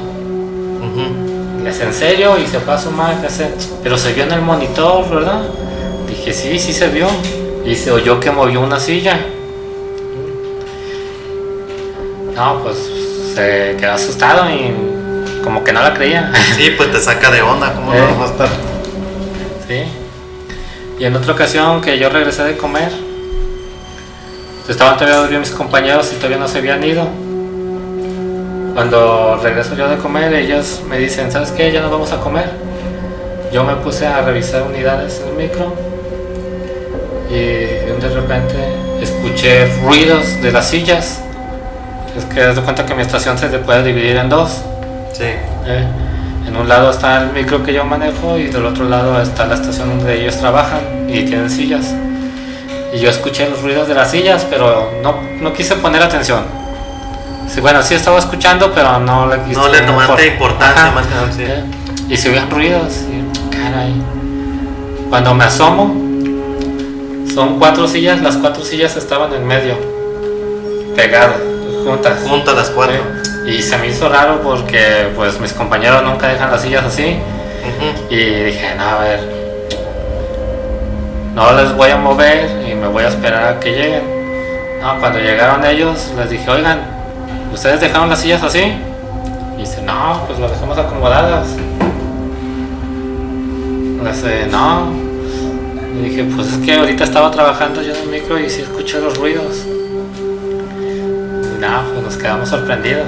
¿Es en serio? Y se sumar, ¿qué hacer? Pero se vio en el monitor, ¿verdad? Dije, sí, sí se vio. Y se oyó que movió una silla. No, pues se quedó asustado y como que no la creía. Sí, pues te saca de onda, ¿cómo Eh. no va a estar? Sí. Y en otra ocasión que yo regresé de comer, estaban todavía dormidos mis compañeros y todavía no se habían ido. Cuando regreso yo de comer, ellos me dicen, ¿sabes qué? Ya nos vamos a comer. Yo me puse a revisar unidades en el micro y de repente escuché ruidos de las sillas. Es que das cuenta que mi estación se puede dividir en dos. Sí. Eh, En un lado está el micro que yo manejo y del otro lado está la estación donde ellos trabajan y tienen sillas. Y yo escuché los ruidos de las sillas, pero no, no quise poner atención. Sí, bueno, sí estaba escuchando, pero no le No le tomaste por- importancia Ajá. más que nada, sí. Y se oían ruidos, y, caray. Cuando me asomo, son cuatro sillas, las cuatro sillas estaban en medio, pegadas, juntas. Juntas las cuatro. Sí. Y se me hizo raro porque pues mis compañeros nunca dejan las sillas así. Y dije, no, a ver, no les voy a mover y me voy a esperar a que lleguen. No, cuando llegaron ellos les dije, oigan, ¿ustedes dejaron las sillas así? Y dice, no, pues las dejamos acomodadas. Dice, no. Dije, pues es que ahorita estaba trabajando yo en el micro y sí escuché los ruidos. Y nada, pues nos quedamos sorprendidos.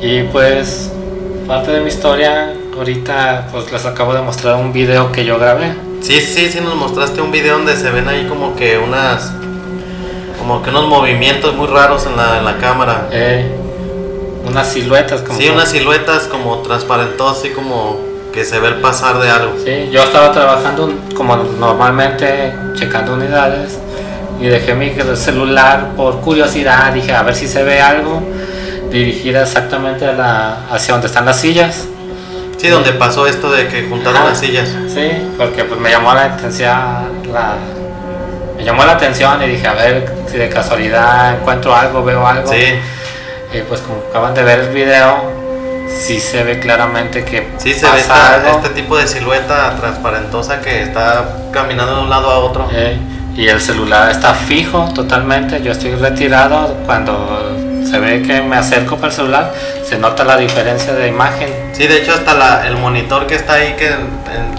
Y pues, parte de mi historia, ahorita pues les acabo de mostrar un video que yo grabé. Sí, sí, sí, nos mostraste un video donde se ven ahí como que unas. Como que unos movimientos muy raros en la, en la cámara. Eh, unas siluetas como... Sí, unas siluetas como transparentosas, así como que se ve el pasar de algo. Sí, yo estaba trabajando como normalmente, checando unidades, y dejé mi celular por curiosidad, dije a ver si se ve algo, dirigida exactamente a la, hacia donde están las sillas. Sí, donde pasó esto de que juntaron Ajá. las sillas. Sí, porque pues me llamó la atención, la, me llamó la atención y dije a ver si de casualidad encuentro algo, veo algo. Sí, Y pues como acaban de ver el video, sí se ve claramente que sí, se ve pasa esta- algo. este tipo de silueta transparentosa que está caminando de un lado a otro. Eh, y el celular está fijo totalmente. Yo estoy retirado. Cuando se ve que me acerco para el celular, se nota la diferencia de imagen. Sí, de hecho hasta la- el monitor que está ahí que,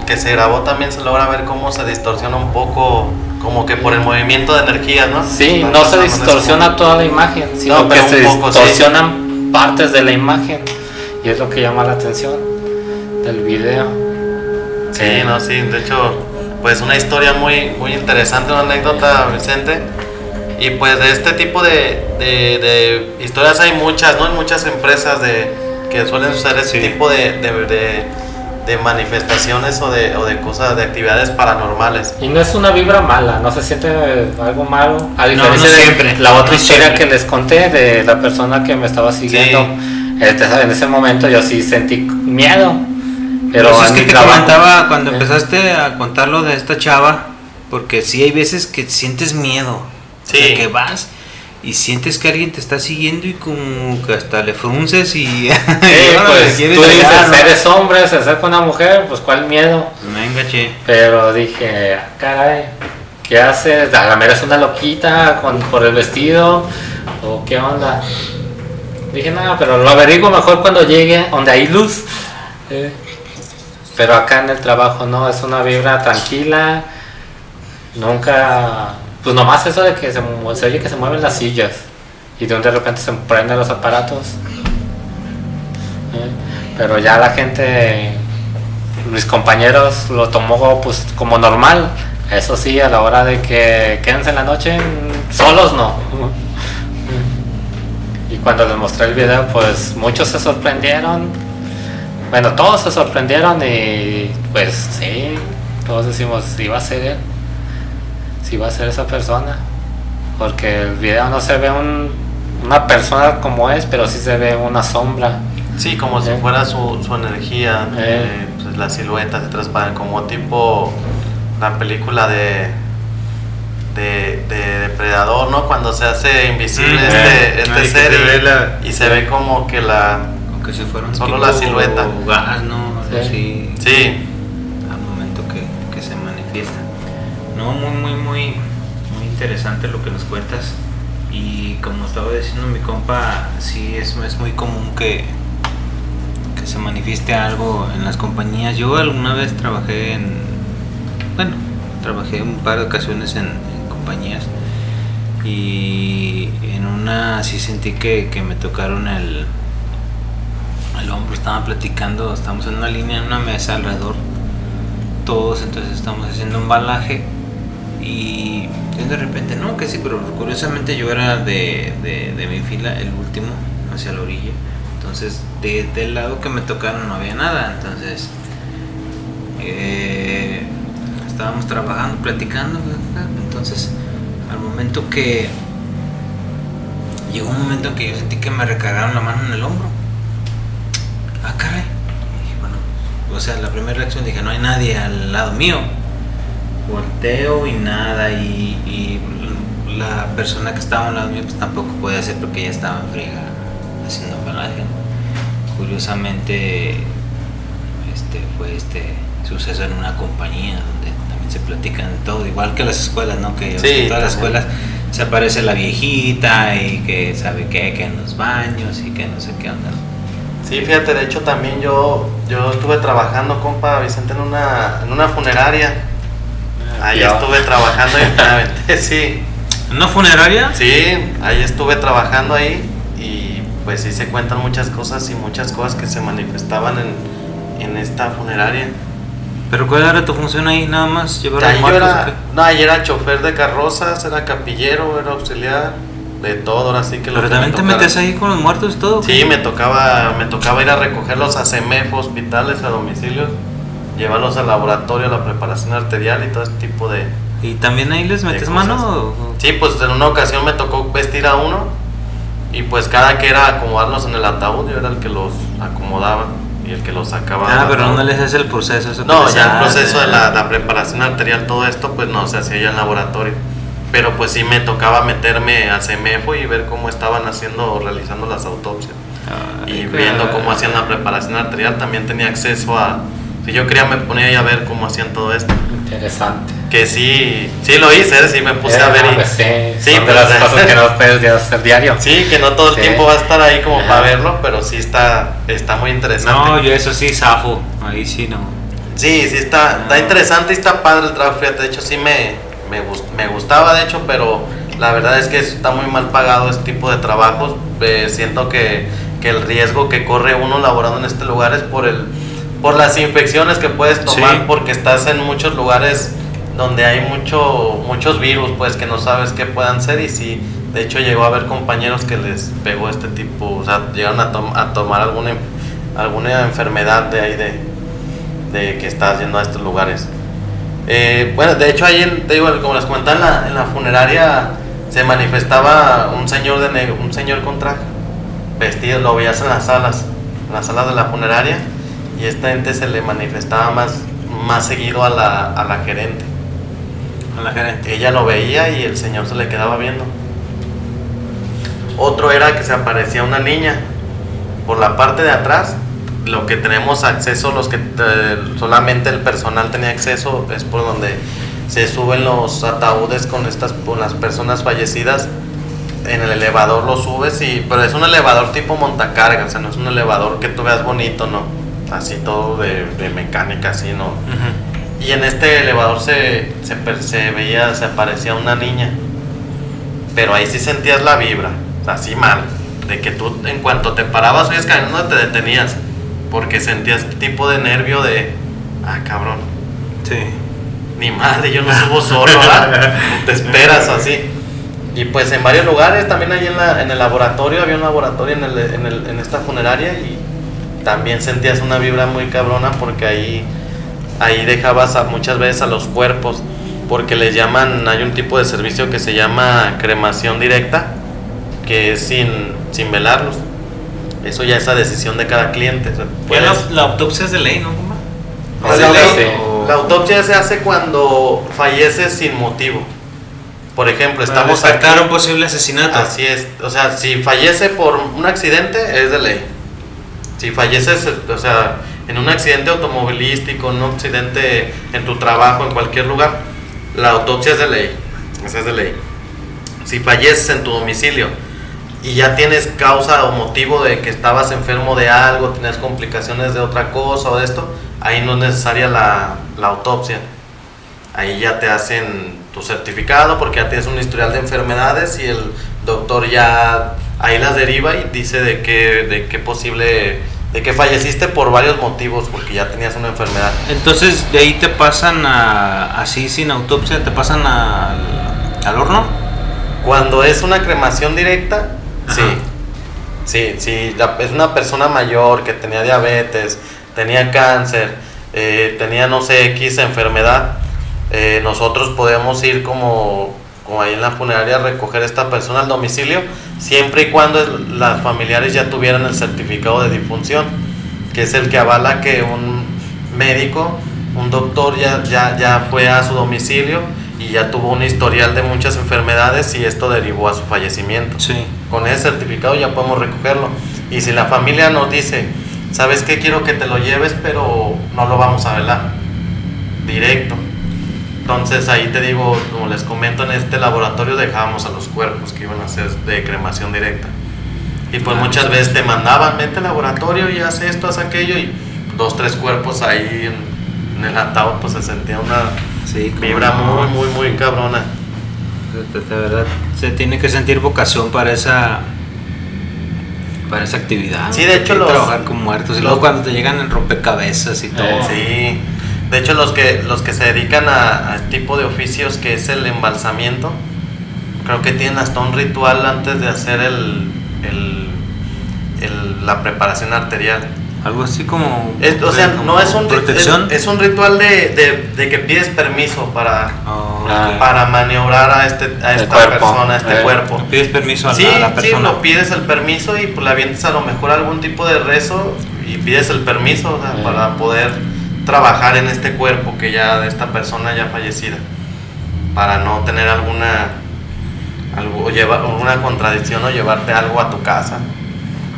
que se grabó también se logra ver cómo se distorsiona un poco, como que por el movimiento de energía, ¿no? Sí, no se distorsiona toda la imagen, sino No, que se sí. distorsionan partes de la imagen. Y es lo que llama la atención del video. Sí, no, sí, de hecho, pues una historia muy, muy interesante, una anécdota, Vicente. Y pues de este tipo de, de- de historias hay muchas, ¿no? Hay muchas empresas de, que suelen usar ese tipo de, de- de- manifestaciones o de, o de cosas, de actividades paranormales. Y no es una vibra mala, no se siente algo malo. A No, diferencia no de siempre, la otra no historia siempre. que les conté de la persona que me estaba siguiendo. Este, en ese momento yo sí sentí miedo. Pero Pues es en que te trabajo- comentaba cuando Eh, empezaste a contar lo de esta chava, porque sí hay veces que sientes miedo. Sí. O sea, que vas y sientes que alguien te está siguiendo y como que hasta le frunces y... Sí, y pues tú dices, eres hombre, se acerca una mujer, pues cuál miedo. Venga, che. Pero dije, "Ah, caray, ¿qué haces? ¿A la mera es una loquita con, por el vestido? ¿O qué onda? Dije, nada, pero lo averiguo mejor cuando llegue donde hay luz. Eh, Pero acá en el trabajo no, es una vibra tranquila. Nunca, pues nomás eso de que se, se oye que se mueven las sillas y de un de repente se prenden los aparatos. Eh, Pero ya la gente, mis compañeros lo tomó pues como normal. Eso sí, a la hora de que quédense en la noche, solos no. Y cuando les mostré el video, pues muchos se sorprendieron. Bueno, todos se sorprendieron y pues sí, todos decimos, si va a ser él, si va a ser esa persona. Porque el video no se ve un, una persona como es, pero sí se ve una sombra. Sí, como si Eh. fuera su, su energía, Eh. eh, pues, la silueta se transparente, como tipo la película de, de, de Depredador, ¿no? Cuando se hace invisible Mm, este, eh. este que ser se y, la- y se ve como que la... Aunque si fuera un Solo tipo la silueta. gas, ¿no? Sí. Sí, Muy, muy, muy, muy interesante lo que nos cuentas. Y como estaba diciendo mi compa, sí es, es muy común que, que se manifieste algo en las compañías. Yo alguna vez trabajé en, bueno, trabajé un par de ocasiones en, compañías y en una sí sentí que, que me tocaron el, el hombro, estaban platicando, estábamos en una línea, en una mesa alrededor, todos, entonces estamos haciendo un balaje y de repente, no, que sí, pero curiosamente yo era de, de, de mi fila el último, hacia la orilla, entonces de, del lado que me tocaron no había nada, entonces eh, estábamos trabajando, platicando, entonces al momento que llegó un momento en que yo sentí que me recargaron la mano en el hombro. Ah, caray. Y dije, bueno, o sea, la primera reacción dije, no hay nadie al lado mío. Volteo y nada, y, y la persona que estaba al lado mío pues tampoco podía hacer porque ella estaba en friega haciendo embalaje. ¿no? Curiosamente, este fue este suceso en una compañía donde también se platican todo, igual que las escuelas, ¿no? Que Sí, en todas las escuelas se aparece la viejita y que sabe qué, que en los baños y que no sé qué onda. sí, fíjate, de hecho también yo, yo estuve trabajando, compa Vicente, en una, en una funeraria. Ahí Yo. estuve trabajando y sí. ¿En una funeraria? Sí, ahí estuve trabajando ahí y pues sí se cuentan muchas cosas y muchas cosas que se manifestaban en, en esta funeraria. ¿Pero cuál era tu función ahí? Nada más llevar Ahí yo muertos. era, no, ahí era chofer de carrozas, era capillero, era auxiliar, de todo, ahora sí que lo Pero que también me te metes ahí con los muertos y todo. Sí, me tocaba, me tocaba ir a recogerlos a CEMEF, hospitales, a domicilios, llevarlos al laboratorio, a la preparación arterial y todo este tipo de, ¿Y también ahí les metes mano? o- Sí, pues en una ocasión me tocó vestir a uno y pues cada que era acomodarlos en el ataúd, yo era el que los acomodaba y el que los sacaba. Ah, pero no les hace el proceso. Eso No, ya el proceso de la, la preparación arterial, todo esto, pues no se hacía ya en laboratorio. Pero pues sí me tocaba meterme a CEMEFO y ver cómo estaban haciendo o realizando las autopsias. Ay, Y viendo cómo hacían la preparación arterial, también tenía acceso a... Si yo quería me ponía ahí a ver cómo hacían todo esto. Interesante. Que sí, sí lo hice, sí me puse a Eh, ver no, y... pues sí, Sí, son de pero- las cosas que no puedes hacer diario. Sí, que no todo el Sí. tiempo va a estar ahí como Ajá. para verlo, pero sí está, está muy interesante. No, yo eso sí, zafo. Ahí sí no. Sí, sí está, está interesante y está padre el trabajo, fíjate, de hecho sí me, me, gust- me gustaba, de hecho, pero la verdad es que está muy mal pagado este tipo de trabajos. Eh, siento que, que el riesgo que corre uno laborando en este lugar es por el por las infecciones que puedes tomar, Sí. porque estás en muchos lugares donde hay mucho, muchos virus, pues que no sabes qué puedan ser y sí, de hecho llegó a haber compañeros que les pegó este tipo, o sea, llegaron a, tom- a tomar alguna, alguna enfermedad de ahí de, de que estás yendo a estos lugares. Eh, bueno, de hecho ahí, te digo, como les comentaba, en la, en la funeraria se manifestaba un señor de negro, un señor con traje, vestido, lo veías en las salas, en las salas de la funeraria, y esta gente se le manifestaba más, más seguido a la, a la gerente. A la gerente. Ella lo veía y el señor se le quedaba viendo. Otro era que se aparecía una niña por la parte de atrás. Lo que tenemos acceso, los que eh, solamente el personal tenía acceso, es por donde se suben los ataúdes con estas con las personas fallecidas. En el elevador lo subes y pero es un elevador tipo montacarga, o sea, no es un elevador que tú veas bonito, no. Así todo de, de mecánica, así, no. Ujú. Y en este elevador se, se, se veía, se aparecía una niña. Pero ahí sí sentías la vibra, así mal. De que tú en cuanto te parabas o ibas caminando te detenías. Porque sentías tipo de nervio de, ah, cabrón, Sí. ni madre, yo no subo solo, ¿verdad? te esperas así. Y pues en varios lugares, también ahí en, la, en el laboratorio, había un laboratorio en, el, en, el, en esta funeraria y también sentías una vibra muy cabrona porque ahí, ahí dejabas a, muchas veces a los cuerpos, porque les llaman, hay un tipo de servicio que se llama cremación directa, que es sin, sin velarlos. Eso ya es a decisión de cada cliente. Ya Puedes- la, la autopsia es de ley, ¿no? Guma? la, la- sí. la autopsia se hace cuando falleces sin motivo. Por ejemplo, estamos aquí- un posible asesinato. Así es, o sea, si fallece por un accidente es de ley. Si falleces, o sea, en un accidente automovilístico, en un accidente en tu trabajo, en cualquier lugar, la autopsia es de ley. Esa es de ley. Si falleces en tu domicilio y ya tienes causa o motivo de que estabas enfermo de algo, tienes complicaciones de otra cosa o de esto, ahí no es necesaria la, la autopsia. Ahí ya te hacen tu certificado porque ya tienes un historial de enfermedades y el doctor ya ahí las deriva y dice de qué, de qué posible, de que falleciste por varios motivos porque ya tenías una enfermedad. Entonces, de ahí te pasan a, así sin autopsia, te pasan al, al horno. Cuando es una cremación directa, sí. Sí, sí, la- es una persona mayor que tenía diabetes, tenía cáncer, eh, tenía no sé X enfermedad. eh, nosotros podemos ir como, como ahí en la funeraria recoger a esta persona al domicilio, siempre y cuando las familiares ya tuvieran el certificado de difunción, que es el que avala que un médico, un doctor ya, ya, ya fue a su domicilio y ya tuvo un historial de muchas enfermedades y esto derivó a su fallecimiento. Sí. Con ese certificado ya podemos recogerlo. Y si la familia nos dice, ¿sabes qué? Quiero que te lo lleves, pero no lo vamos a velar. Directo. Entonces ahí te digo, como les comento, en este laboratorio dejábamos a los cuerpos que iban a ser de cremación directa. Y pues muchas veces te mandaban, vete al laboratorio y haz esto, haz aquello. Y dos, tres cuerpos ahí en, el ataúd, pues se sentía una Sí, vibra muy, muy, muy cabrona. De, verdad, se tiene que sentir vocación para esa para esa actividad. Sí, de hecho, los- trabajar con muertos y los- luego cuando te llegan en rompecabezas y todo. Sí, de hecho los que los que se dedican a, a este tipo de oficios que es el embalsamiento, creo que tienen hasta un ritual antes de hacer el, el- el- la preparación arterial. Algo así como Es- o sea, como no es un protección. es, es un ritual de, de- de que pides permiso para, Oh, Ah. para maniobrar a este a esta cuerpo, persona, a este eh. cuerpo. pides permiso a la, Sí, a la sí, persona. lo pides el permiso y pues le avientas a lo mejor algún tipo de rezo y pides el permiso o sea, Sí. para poder trabajar en este cuerpo que ya de esta persona ya fallecida para no tener alguna algo o llevar alguna contradicción o llevarte algo a tu casa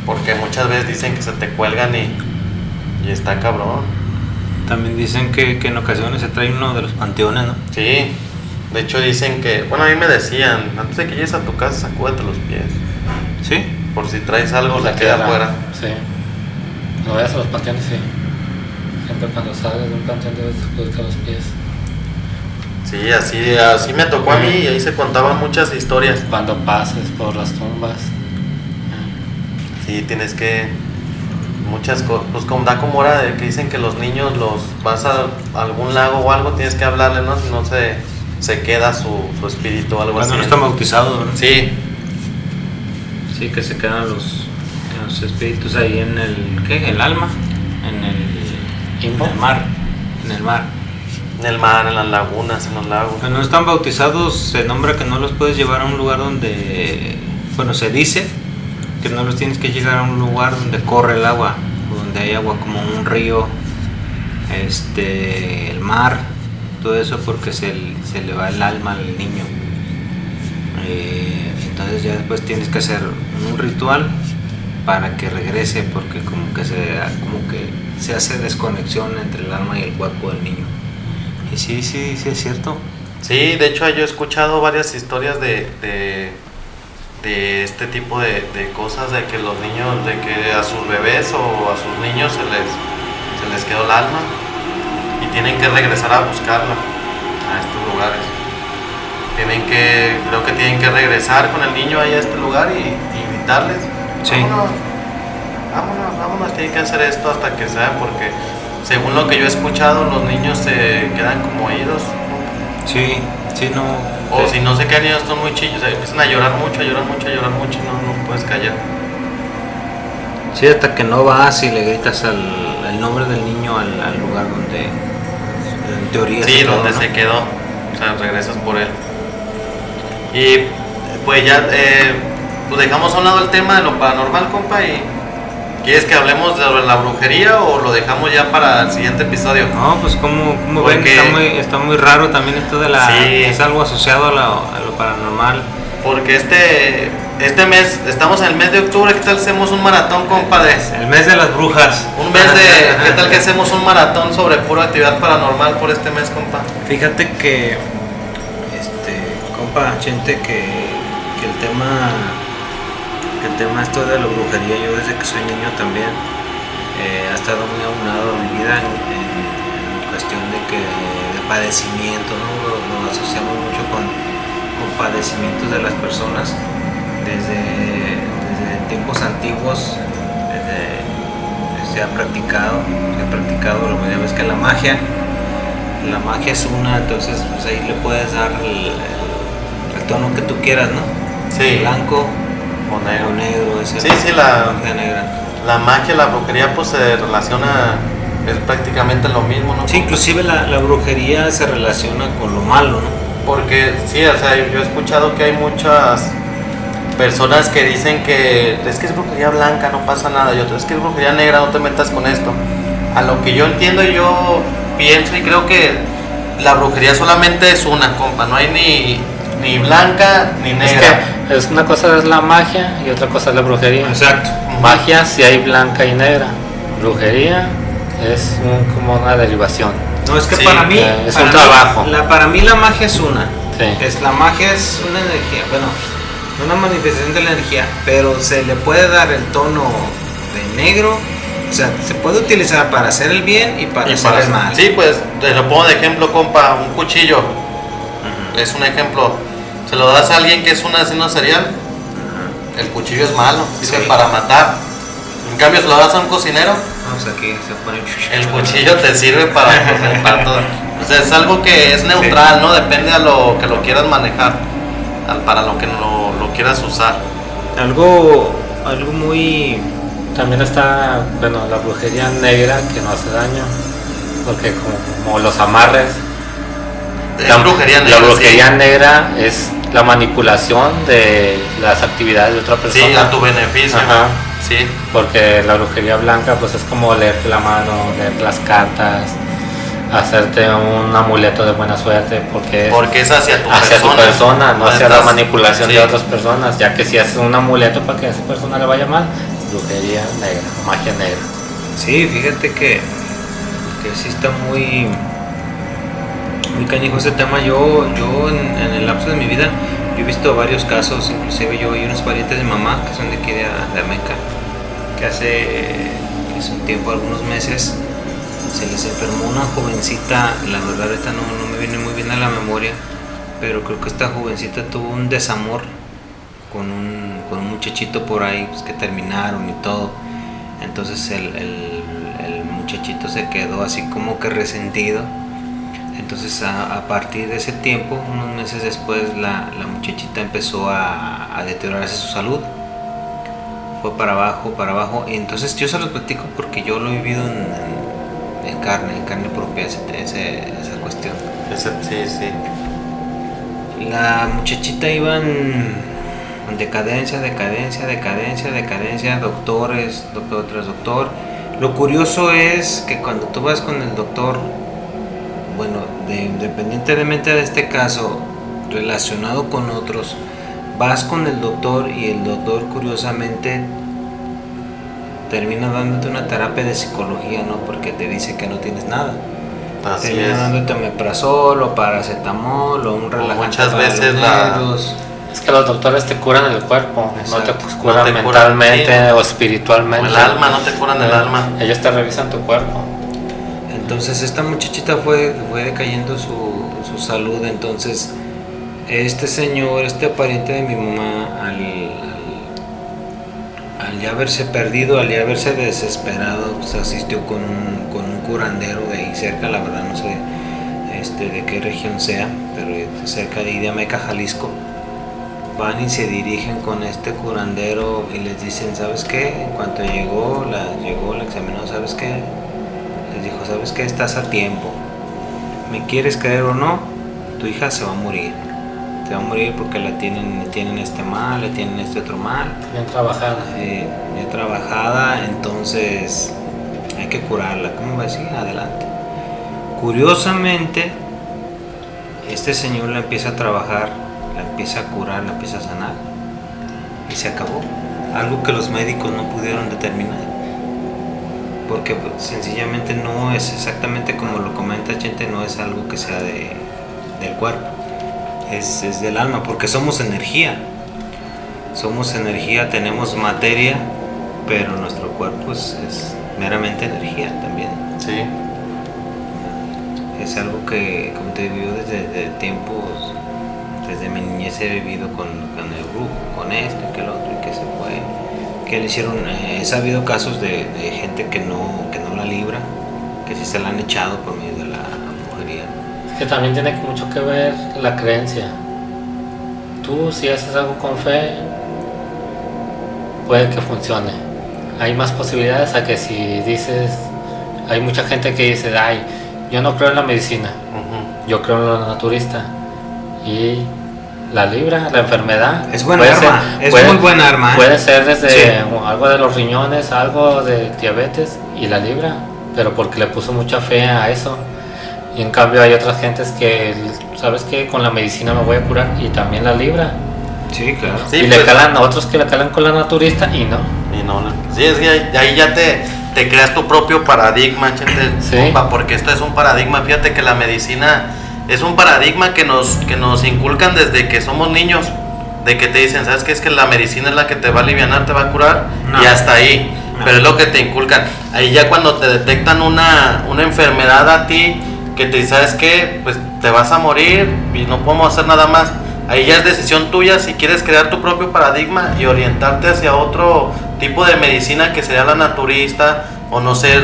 porque muchas veces dicen que se te cuelgan y, y está cabrón También dicen que, que en ocasiones se trae uno de los panteones, ¿no? sí de hecho dicen que bueno a mí me decían antes de que llegues a tu casa sacúdete los pies Sí. por si traes algo La le queda afuera Sí. Cuando vayas a los panteones, sí. Siempre cuando salgas de un panteón debes sacuderte los pies. Sí, así, así me tocó a mí y ahí se contaban muchas historias. Cuando pases por las tumbas. Sí, tienes que muchas cosas, pues como da como hora de que dicen que los niños los vas a algún lago o algo, tienes que hablarle, ¿no? Si no se, se queda su, su espíritu o algo Cuando así. no están bautizados, ¿no? Sí, Sí, que se quedan los, los espíritus ahí en el. ¿Qué? El alma. En el. En el mar. En el mar. en el mar, en las lagunas, en los lagos. Cuando no están bautizados, se nombra que no los puedes llevar a un lugar donde. Bueno, se dice que no los tienes que llegar a un lugar donde corre el agua, donde hay agua como un río, este, el mar, todo eso porque se, se le va el alma al niño. Eh, entonces ya después tienes que hacer un ritual para que regrese porque como que se como que se hace desconexión entre el alma y el cuerpo del niño. Y sí, sí, sí es cierto. Sí, de hecho yo he escuchado varias historias de, de, de este tipo de, de cosas, de que los niños, de que a sus bebés o a sus niños se les, se les quedó el alma y tienen que regresar a buscarla a estos lugares. Tienen que, creo que tienen que regresar con el niño ahí a este lugar y, y invitarles. Sí. Vámonos, vámonos, vámonos, tienen que hacer esto hasta que sea, porque según lo que yo he escuchado, los niños se quedan como oídos. Sí, Sí, no. O sí. si no se caen ellos son muy chillos, o sea, empiezan a llorar mucho, a llorar mucho, a llorar mucho y no, no puedes callar. Sí, hasta que no vas y le gritas al, el nombre del niño al, al lugar donde en teoría Sí, se quedó, donde ¿no? se quedó. O sea, regresas por él. Y pues ya, eh, pues dejamos a un lado el tema de lo paranormal, compa. Y ¿Quieres que hablemos de la brujería o lo dejamos ya para el siguiente episodio? No, pues como, como ven, está muy, está muy raro también esto de la... Sí. Es algo asociado a lo, a lo paranormal. Porque este, este mes, estamos en el mes de octubre, ¿qué tal hacemos un maratón, compadre? El mes de las brujas. Un mes de, ¿qué tal que hacemos un maratón sobre pura actividad paranormal por este mes, compa? Fíjate que, este, compa, gente, que, que el tema, que el tema esto de la brujería, yo desde que soy niño también, eh, ha estado muy aunado a mi vida en, en- en cuestión de que, de padecimiento, ¿no? Lo, lo asociamos mucho con, con padecimientos de las personas, desde, desde tiempos antiguos, desde, se ha practicado, se ha practicado, lo mismo es que la magia, la magia es una, entonces pues ahí le puedes dar el, el- el tono que tú quieras, ¿no? Sí. Blanco O o negro. Sí, sí, la- magia negra. La magia, la brujería, pues se relaciona, es prácticamente lo mismo, ¿no? Sí, inclusive la, la brujería se relaciona con lo malo, ¿no? Porque sí, o sea, yo he escuchado que hay muchas personas que dicen que es que es brujería blanca, no pasa nada, y otras es que es brujería negra, no te metas con esto. A lo que yo entiendo, yo pienso y creo que la brujería solamente es una, compa, no hay ni, ni blanca ni Es negra. que es una cosa es la magia y otra cosa es la brujería. Exacto. Magia si hay blanca y negra. Brujería es un- como una derivación. No, es que Sí, para mí... eh, es para un mí- trabajo. La, para mí la magia es una. Sí. Es, la magia es una energía, bueno, una manifestación de la energía, pero se le puede dar el tono de negro, o sea, se puede utilizar para hacer el bien y para Y hacer para- el mal. Sí, pues te lo pongo de ejemplo, compa, un cuchillo. Es un ejemplo. Se lo das a alguien que es un asesino serial, el cuchillo es malo, sirve Sí. para matar. En cambio, se lo das a un cocinero, Vamos aquí, se pone... el cuchillo te sirve para, para todo. O sea, es algo que es neutral, ¿no? Depende a lo que lo quieras manejar, para lo que lo, lo quieras usar. Algo, algo muy... También está, bueno, la brujería negra que no hace daño. Porque como, como los amarres. Es brujería negra. La brujería sí. negra es la manipulación de las actividades de otra persona. Sí, a tu beneficio. Ajá. Sí, Porque la brujería blanca pues es como leerte la mano, leer las cartas, hacerte un amuleto de buena suerte porque es porque es hacia tu hacia persona. tu persona, no hacia la manipulación sí. de otras personas, ya que si haces un amuleto para que a esa persona le vaya mal, brujería negra, magia negra. Sí, fíjate que, que sí está muy, muy canijo ese tema. Yo, yo en, el lapso de mi vida, yo he visto varios casos, inclusive yo y unos parientes de mamá que son de aquí de, de Ameca, que hace, que un tiempo, algunos meses, se les enfermó una jovencita, la verdad ahorita no, no me viene muy bien a la memoria, pero creo que esta jovencita tuvo un desamor con un, con un muchachito por ahí pues, que terminaron y todo. Entonces el- el muchachito se quedó así como que resentido. Entonces a, a partir de ese tiempo, unos meses después, la, la muchachita empezó a, a deteriorarse su salud. Fue para abajo, para abajo. Y entonces yo se los platico porque yo lo he vivido en, en- en carne, en carne propia, ese- ese- esa cuestión. Ese- sí, sí. La muchachita iba en, en decadencia, decadencia, decadencia, decadencia, doctores, doctor tras doctor. Lo curioso es que cuando tú vas con el doctor, bueno, de- independientemente de este caso, relacionado con otros, vas con el doctor y el doctor curiosamente termina dándote una terapia de psicología, ¿no? Porque te dice que no tienes nada. Así Termina es. dándote omeprazol o paracetamol o un relajante muchas para los veces la- nervios. Es que los doctores te curan el cuerpo, no te curan No te curan, mentalmente sí. o O espiritualmente. el alma, no te curan el Eh, alma. Ellos te revisan tu cuerpo. Entonces esta muchachita fue, fue decayendo su, su salud, entonces este señor, este pariente de mi mamá, al, al, ya haberse perdido, al ya haberse desesperado, pues asistió con un, con un curandero de ahí cerca, la verdad no sé este, de qué región sea, pero cerca de Idiameca, Jalisco, van y se dirigen con este curandero y les dicen, ¿sabes qué? En cuanto llegó, la, llegó, la examinó, ¿sabes qué? Les dijo, ¿sabes qué? Estás a tiempo. ¿Me quieres creer o no? Tu hija se va a morir. Se va a morir porque la tienen, le tienen este mal, le tienen este otro mal. Bien trabajada. Eh, bien trabajada, entonces hay que curarla. ¿Cómo va a decir? Adelante. Curiosamente, este señor la empieza a trabajar, la empieza a curar, la empieza a sanar y se acabó. Algo que los médicos no pudieron determinar. Porque sencillamente no es exactamente como lo comenta gente, no es algo que sea de, del cuerpo, es, es del alma, porque somos energía. Somos energía, tenemos materia, pero nuestro cuerpo es, es meramente energía también. Sí. Es algo que, como te digo, desde, desde tiempos, desde mi niñez he vivido con, con el brujo, con esto y que el otro, y que se fue, que le hicieron, eh, he sabido casos de, de gente que no, que no la libra, que sí se la han echado por medio de la brujería. Que también tiene mucho que ver la creencia. Tú si haces algo con fe, puede que funcione. Hay más posibilidades a que si dices, hay mucha gente que dice, ay, yo no creo en la medicina, Ujú. yo creo en lo naturista. Y la libra, la enfermedad. Es buena puede arma, es muy buena arma, ¿eh? Puede ser desde Sí. algo de los riñones, algo de diabetes y la libra, pero porque le puso mucha fe a eso. Y en cambio hay otras gentes que, ¿sabes qué? Con la medicina me voy a curar y también la libra. Sí, claro. Sí, y pues- le calan a otros que le calan con la naturista y no. Y no, no. Sí, es que ahí, ya te, te creas tu propio paradigma, chente, Sí. porque esto es un paradigma. Fíjate que la medicina es un paradigma que nos, que nos inculcan desde que somos niños. De que te dicen, ¿sabes qué? Es que la medicina es la que te va a aliviar, te va a curar. No. Y hasta ahí. No. Pero es lo que te inculcan. Ahí ya cuando te detectan una, una enfermedad a ti, que te dicen, ¿sabes qué? Pues te vas a morir y no podemos hacer nada más. Ahí ya es decisión tuya si quieres crear tu propio paradigma y orientarte hacia otro tipo de medicina que sería la naturista o no sé,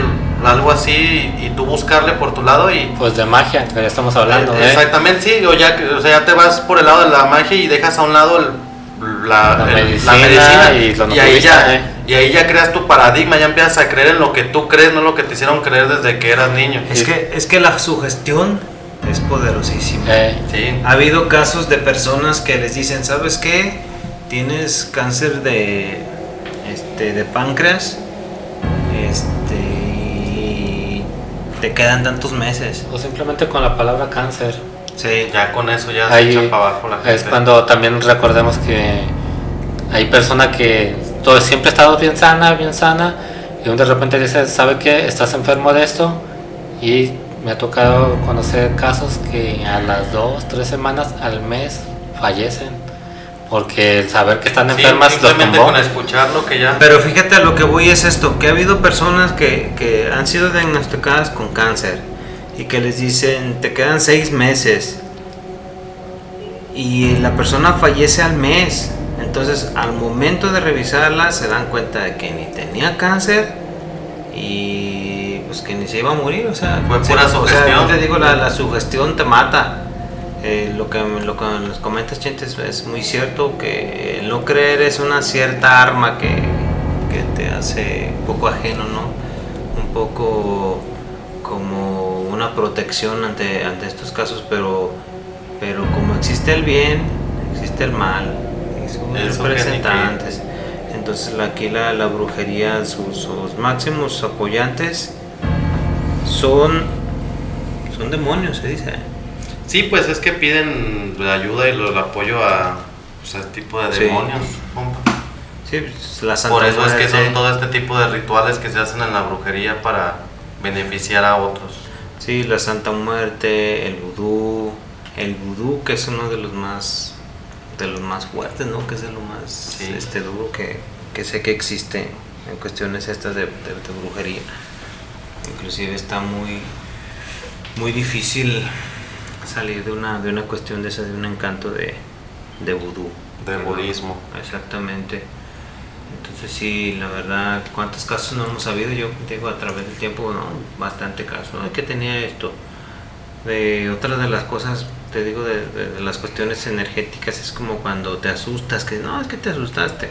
algo así y, y tú buscarle por tu lado y Pues de magia, que ya estamos hablando, eh, ¿eh? Exactamente, sí, o ya, o sea, ya te vas por el lado de la magia y dejas a un lado el- la, La el- medicina y lo ahí ya, eh. y ahí ya creas tu paradigma, ya empiezas a creer en lo que tú crees, no lo que te hicieron creer desde que eras niño. Es que, es que la sugestión es poderosísima. Eh, Sí, Ha habido casos de personas que les dicen, ¿sabes qué? Tienes cáncer de, este, de páncreas este, te quedan tantos meses. o simplemente con la palabra cáncer. Sí, ya con eso ya se echa para abajo la gente. es cuando también recordemos que hay personas que todo siempre ha estado bien sana, bien sana, y de repente dice, ¿sabe qué? Estás enfermo de esto, y me ha tocado conocer casos que a las dos, tres semanas, al mes, fallecen, porque el saber que están Sí, enfermas los simplemente tumbó. con escucharlo que ya... Pero fíjate a lo que voy es esto, que ha habido personas que, que han sido diagnosticadas con cáncer y que les dicen, te quedan seis meses y la persona fallece al mes. Entonces al momento de revisarla se dan cuenta de que ni tenía cáncer y pues que ni se iba a morir. O sea, Fue se- pura o sea, sugestión. yo te digo, la, la sugestión te mata. Eh, lo que lo que nos comentas, Chente, es, muy cierto que el no creer es una cierta arma que, que te hace un poco ajeno, ¿no? Un poco como una protección ante, ante estos casos, pero, pero como existe el bien, existe el mal, y sus representantes. Entonces aquí la, la brujería, sus, sus máximos apoyantes son, son demonios, se dice. Sí, pues es que piden la ayuda y lo- el apoyo a, pues, a este tipo de Sí. demonios. Sí, pues, la Santa Por eso es que son todo este tipo de rituales que se hacen en la brujería para beneficiar a otros. Sí, la Santa Muerte, el vudú, el vudú que es uno de los más de los más fuertes, ¿no? Que es de lo más Sí. este duro que, que sé que existe en cuestiones estas de, de- de brujería. Inclusive está muy muy difícil salir de una de una cuestión de esa de un encanto de de vudú, Del budismo. Exactamente. Entonces sí, la verdad, ¿cuántos casos no hemos sabido? Yo digo, a través del tiempo, ¿no? Bastante casos. ¿no? que tenía esto. de otras de las cosas, te digo, de, de- de las cuestiones energéticas, es como cuando te asustas, que no, es que te asustaste.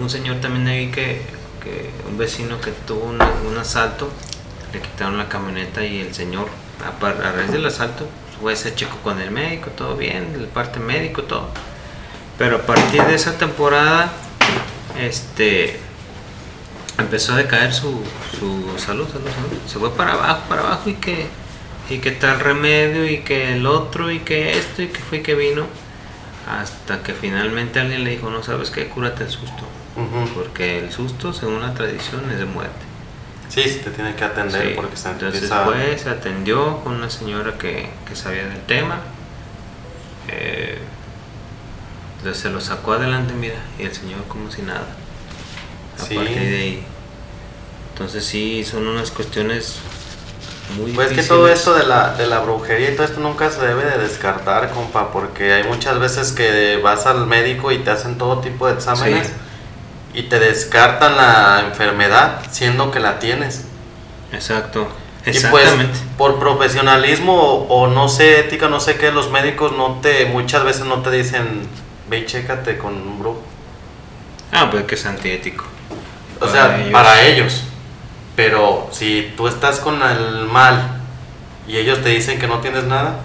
Un señor también ahí que, que un vecino que tuvo un, un asalto, le quitaron la camioneta y el señor, a, a raíz del asalto, fue ese chico con el médico, todo bien, el parte médico, todo. Pero a partir de esa temporada, este empezó a decaer su, su salud, salud, salud. Se fue para abajo, para abajo y que, y que tal remedio y que el otro y que esto y que fue y que vino. Hasta que finalmente alguien le dijo, no sabes qué, cúrate el susto. Porque el susto, según la tradición, es de muerte. Sí, se te tiene que atender Sí, porque se Entonces empieza... fue, se atendió con una señora que, que sabía del tema. Eh, entonces se lo sacó adelante, mira, y el señor como si nada. A Sí. partir de ahí. Entonces sí, son unas cuestiones muy Pues que difíciles. todo esto de la, de la brujería y todo esto nunca se debe de descartar, compa, porque hay muchas veces que vas al médico y te hacen todo tipo de exámenes y te descartan la enfermedad siendo que la tienes. Exacto. Y pues Exactamente. por profesionalismo o, o no sé, ética, no sé qué, los médicos no te, muchas veces no te dicen, ve y chécate con un brujo. Ah, pues que es antiético. O Para sea, ellos. para ellos. Pero si tú estás con el mal y ellos te dicen que no tienes nada.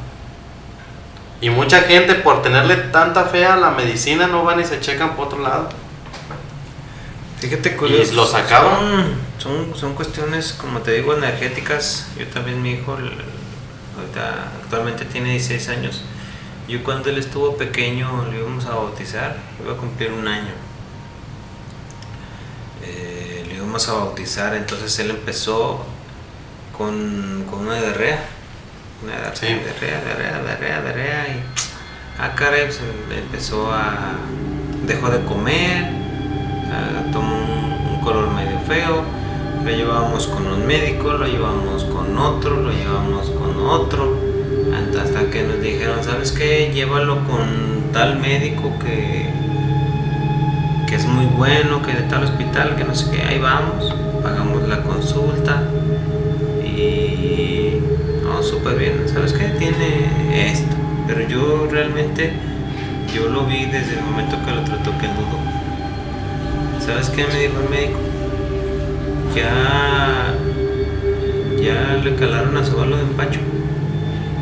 Y mucha gente por tenerle tanta fe a la medicina no van y se checan por otro lado. Fíjate curioso. ¿Y los acaban? Son, son, son cuestiones, como te digo, energéticas. Yo también, mi hijo, ahorita actualmente tiene 16 años. Yo cuando él estuvo pequeño lo íbamos a bautizar, iba a cumplir un año. Eh, lo íbamos a bautizar, entonces él empezó con, con una diarrea. Una diarrea, Sí. diarrea, diarrea, diarrea, diarrea, y ah, caray, pues, em- empezó a. dejó de comer, ah, tomó un, color medio feo, lo llevábamos con un médico, lo llevamos con otro, lo llevamos con otro, hasta- que nos dijeron, ¿sabes qué? Llévalo con tal médico que, que es muy bueno, que de tal hospital, que no sé qué, ahí vamos, pagamos la consulta y no, súper bien, ¿sabes qué? Tiene esto, pero yo realmente, yo lo vi desde el momento que lo trató que él dudó. ¿Sabes qué me dijo el médico? Ya, ya le calaron a su balo de empacho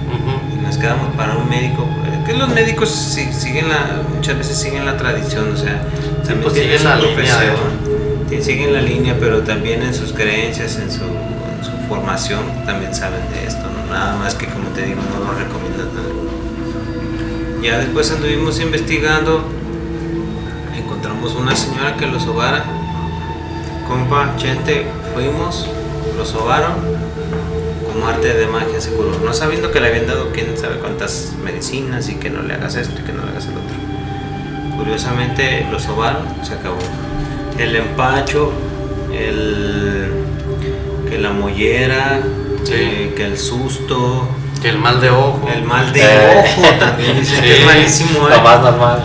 Ujú. y nos quedamos para un médico. eh, Que los médicos si- siguen la, muchas veces siguen la tradición, o sea, también pues siguen la línea, profesión, ti- siguen la línea, pero también en sus creencias, en su, en su formación, también saben de esto, ¿no? nada más que como te digo, no lo recomiendan nada. Ya después anduvimos investigando, encontramos una señora que lo sobara, compa, gente, fuimos, lo sobaron, como arte de magia se curó, no sabiendo que le habían dado quién sabe cuántas medicinas y que no le hagas esto y que no le hagas el otro. Curiosamente lo sobaron, se acabó. El empacho, el que la mollera, Sí. que, que el susto, Que el mal de ojo. el mal de Eh. ojo también dice que Sí, es malísimo. Lo ¿eh? más normal.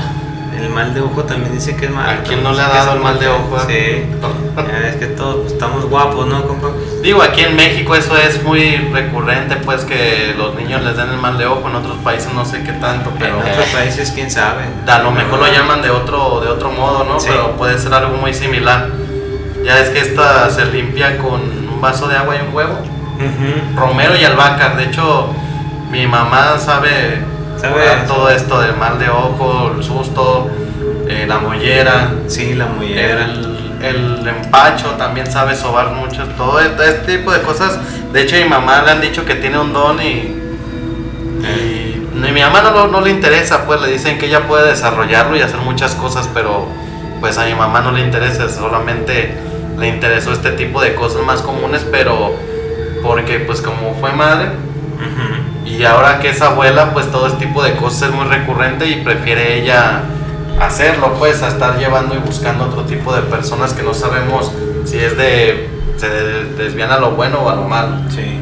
El mal de ojo también dice que es malo. ¿A quién no le ha dado el mal de ojo? Sí. Ya es que todos pues, estamos guapos, ¿no, compa? Digo, aquí en México eso es muy recurrente, pues que los niños les den el mal de ojo. En otros países no sé qué tanto, pero en otros países, quién sabe. a lo mejor lo llaman de otro, de otro modo, ¿no? Sí. Pero puede ser algo muy similar. Ya es que esta se limpia con un vaso de agua y un huevo. Romero y albahaca. De hecho, mi mamá sabe, Todo esto del mal de ojo, el susto, eh, la mollera, Sí, la mollera. el, el empacho también sabe sobar mucho, todo este, tipo de cosas. De hecho, a mi mamá le han dicho que tiene un don y, y, y mi mamá no, no le interesa, pues le dicen que ella puede desarrollarlo y hacer muchas cosas, pero pues a mi mamá no le interesa, solamente le interesó este tipo de cosas más comunes, pero porque pues como fue madre. Y ahora que es abuela, pues todo este tipo de cosas es muy recurrente y prefiere ella hacerlo, pues a estar llevando y buscando otro tipo de personas que no sabemos si es de se de- desvían a lo bueno o a lo malo, Sí.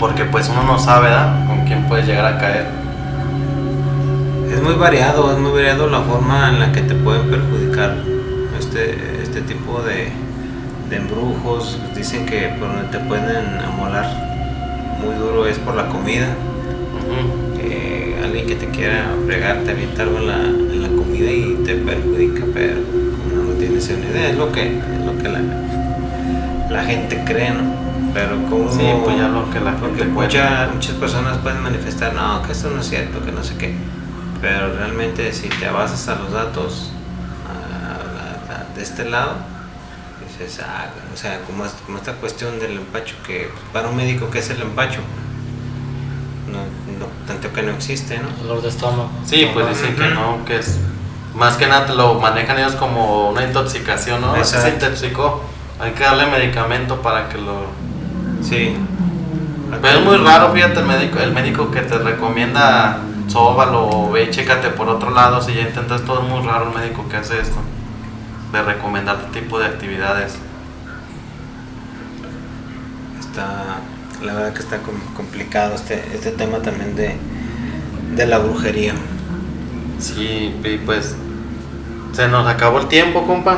porque pues uno no sabe ¿verdad? con quién puede llegar a caer. Es muy variado, es muy variado la forma en la que te pueden perjudicar este, este tipo de, de embrujos. Dicen que por donde te pueden amolar muy duro es por la comida. Eh, alguien que te quiera fregar, te avienta algo en la, en la comida y te perjudica, pero uno no tiene esa idea, es lo que, es lo que la, la gente cree, ¿no? Pero como Sí, pues ya lo que la porque gente mucha- muchas personas pueden manifestar, no, que esto no es cierto, que no sé qué. Pero realmente si te basas a los datos a- a- a- de este lado, dices, ah, o sea, como, es- como esta cuestión del empacho, que para un médico, ¿qué es el empacho? No, no, tanto que no existe, ¿no? Dolor de estómago. Sí, pues dicen que no, que es más que nada te lo manejan ellos como una intoxicación, ¿no? Se intoxicó, hay que darle medicamento para que lo... Sí. Pero es muy raro, fíjate, el médico, el médico que te recomienda sóbalo o ve chécate por otro lado, si ya intentas todo, es muy raro el médico que hace esto, de recomendar este tipo de actividades. Está, la verdad que está com- complicado este, este tema también de, de la brujería. Sí, y pues se nos acabó el tiempo, compa.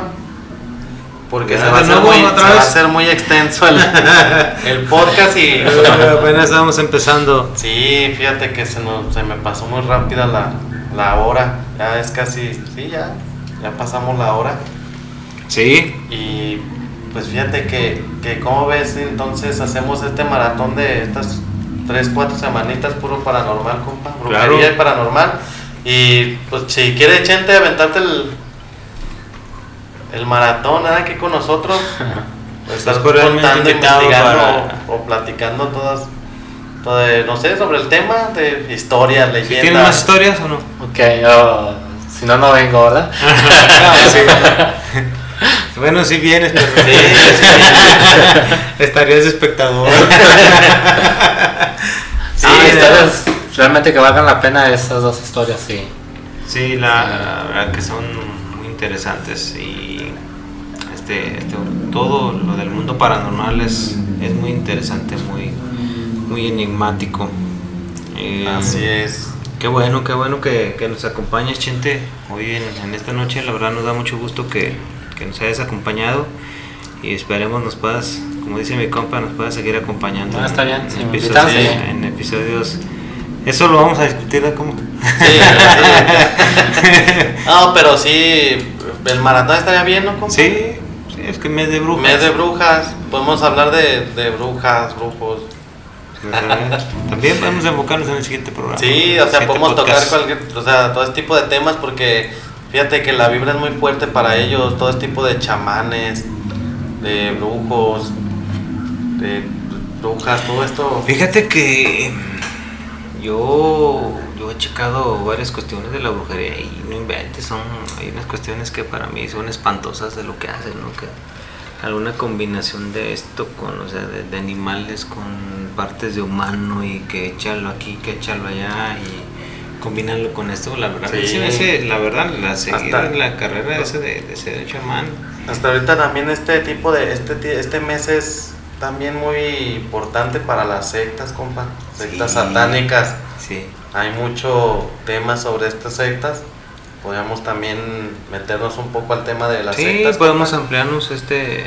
Porque se, va a, ser nuevo, muy, otra se va a vez. hacer muy extenso el, el podcast y... Apenas estamos empezando. Sí, fíjate que se, nos, se me pasó muy rápida la, la hora. Ya es casi, sí, ya, ya pasamos la hora. Sí, Y pues fíjate que, que como ves, entonces hacemos este maratón de estas 3, 4 semanitas puro paranormal, compa. Brujería Claro. y paranormal. Y pues si quiere Chente aventarte el, el maratón, nada aquí con nosotros. Pues Estás contando, investigando para- o, o platicando todas, no sé, sobre el tema de historias, ¿Sí leyendas. ¿tienes más historias o no? Ok, yo, si no, no vengo, ¿verdad? Bueno, si vienes, pero Sí, sí. estarías espectador. Sí, Ah, historias realmente que valgan la pena esas dos historias, sí. Sí, la, la verdad que son muy interesantes y este, este, todo lo del mundo paranormal es, es muy interesante, muy, muy enigmático. Eh, Así es. Qué bueno, qué bueno que, que nos acompañes, Chente, hoy en, en esta noche. La verdad nos da mucho gusto que, que nos hayas acompañado y esperemos nos puedas, como dice mi compa, nos puedas seguir acompañando. No, está bien, en, si me episodios, sí. en episodios. Eso lo vamos a discutir. ¿Cómo? Sí, sí. No, pero sí, el maratón estaría bien, ¿no? compa? Sí, sí, es que mes de brujas. Mes de brujas, podemos hablar de, de brujas, brujos. También podemos enfocarnos en el siguiente programa. Sí, en o sea, podemos tocar podcast. cualquier, o sea, todo este tipo de temas porque fíjate que la vibra es muy fuerte para ellos, todo este tipo de chamanes, de brujos, de brujas, todo esto. Fíjate que yo, yo he checado varias cuestiones de la brujería y no inventes, son, hay unas cuestiones que para mí son espantosas de lo que hacen, ¿no? Que alguna combinación de esto con, o sea, de, de animales con partes de humano y que échalo aquí, que échalo allá y combinarlo con esto, la verdad, Sí. la verdad, la en la carrera esa de, de ser chamán. Hasta ahorita también este tipo de, este, este mes es también muy importante para las sectas, compa, sectas Sí. satánicas. Sí. Hay mucho tema sobre estas sectas. Podríamos también meternos un poco al tema de las Sí, sectas. podemos compa. ampliarnos este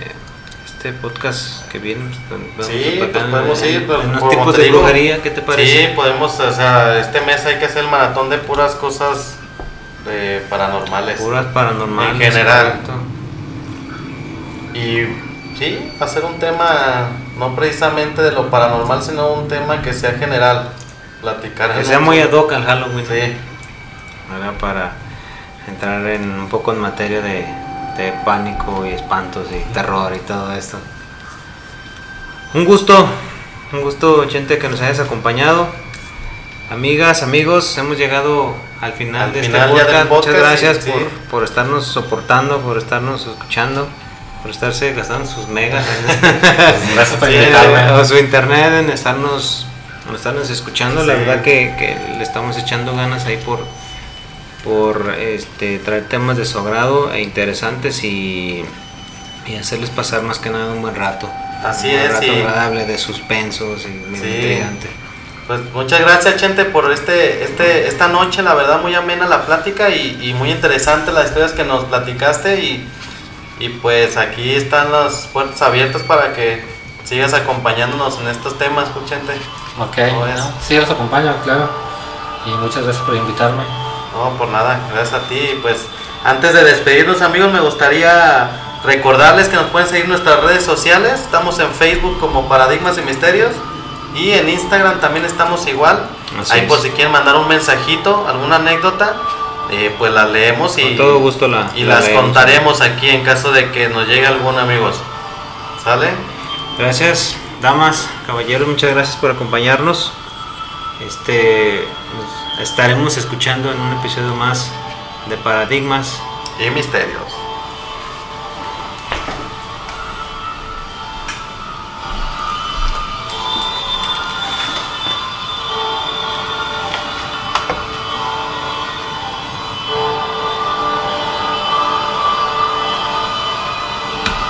este podcast que viene. pues, Sí, pues podemos ir, en unos tipos te de digo, brujería, ¿qué te parece? Sí, podemos, o sea, este mes hay que hacer el maratón de puras cosas de paranormales. Puras paranormales. En general. Y sí, hacer un tema no precisamente de lo paranormal, sino un tema que sea general. Platicar. Que sea muy ad hoc al Halloween. Sí. Para entrar en un poco en materia de, de pánico y espantos y terror y todo esto. Un gusto, un gusto, gente, que nos hayas acompañado. Amigas, amigos, hemos llegado al final Al de final este podcast. del Muchas podcast, gracias sí, por, sí. por estarnos soportando, por estarnos escuchando, por estarse gastando sus megas. Gracias por Sí, invitarme. o su internet en estarnos, en estarnos escuchando. La Sí. verdad que, que le estamos echando ganas ahí por, por este, traer temas de su agrado e interesantes y, y hacerles pasar más que nada un buen rato. Así un es, rato y- agradable de suspensos y Sí. intrigante. Pues muchas gracias, Chente, por este, este, esta noche. La verdad, muy amena la plática y, y muy interesante las historias que nos platicaste. Y, y pues aquí están las puertas abiertas para que sigas acompañándonos en estos temas, pues, Chente. Ok, sí, los acompaño, claro. Y muchas gracias por invitarme. No, por nada, gracias a ti. Y Pues antes de despedirnos, amigos, me gustaría recordarles que nos pueden seguir en nuestras redes sociales. Estamos en Facebook como Paradigmas y Misterios. Y en Instagram también estamos igual. Así Ahí es. por si quieren mandar un mensajito, alguna anécdota, eh, pues la leemos y, Con todo gusto la y la las leemos. contaremos aquí en caso de que nos llegue algún amigos. ¿Sale? Gracias, damas, caballeros, muchas gracias por acompañarnos. Este nos estaremos escuchando en un episodio más de Paradigmas. Y misterios.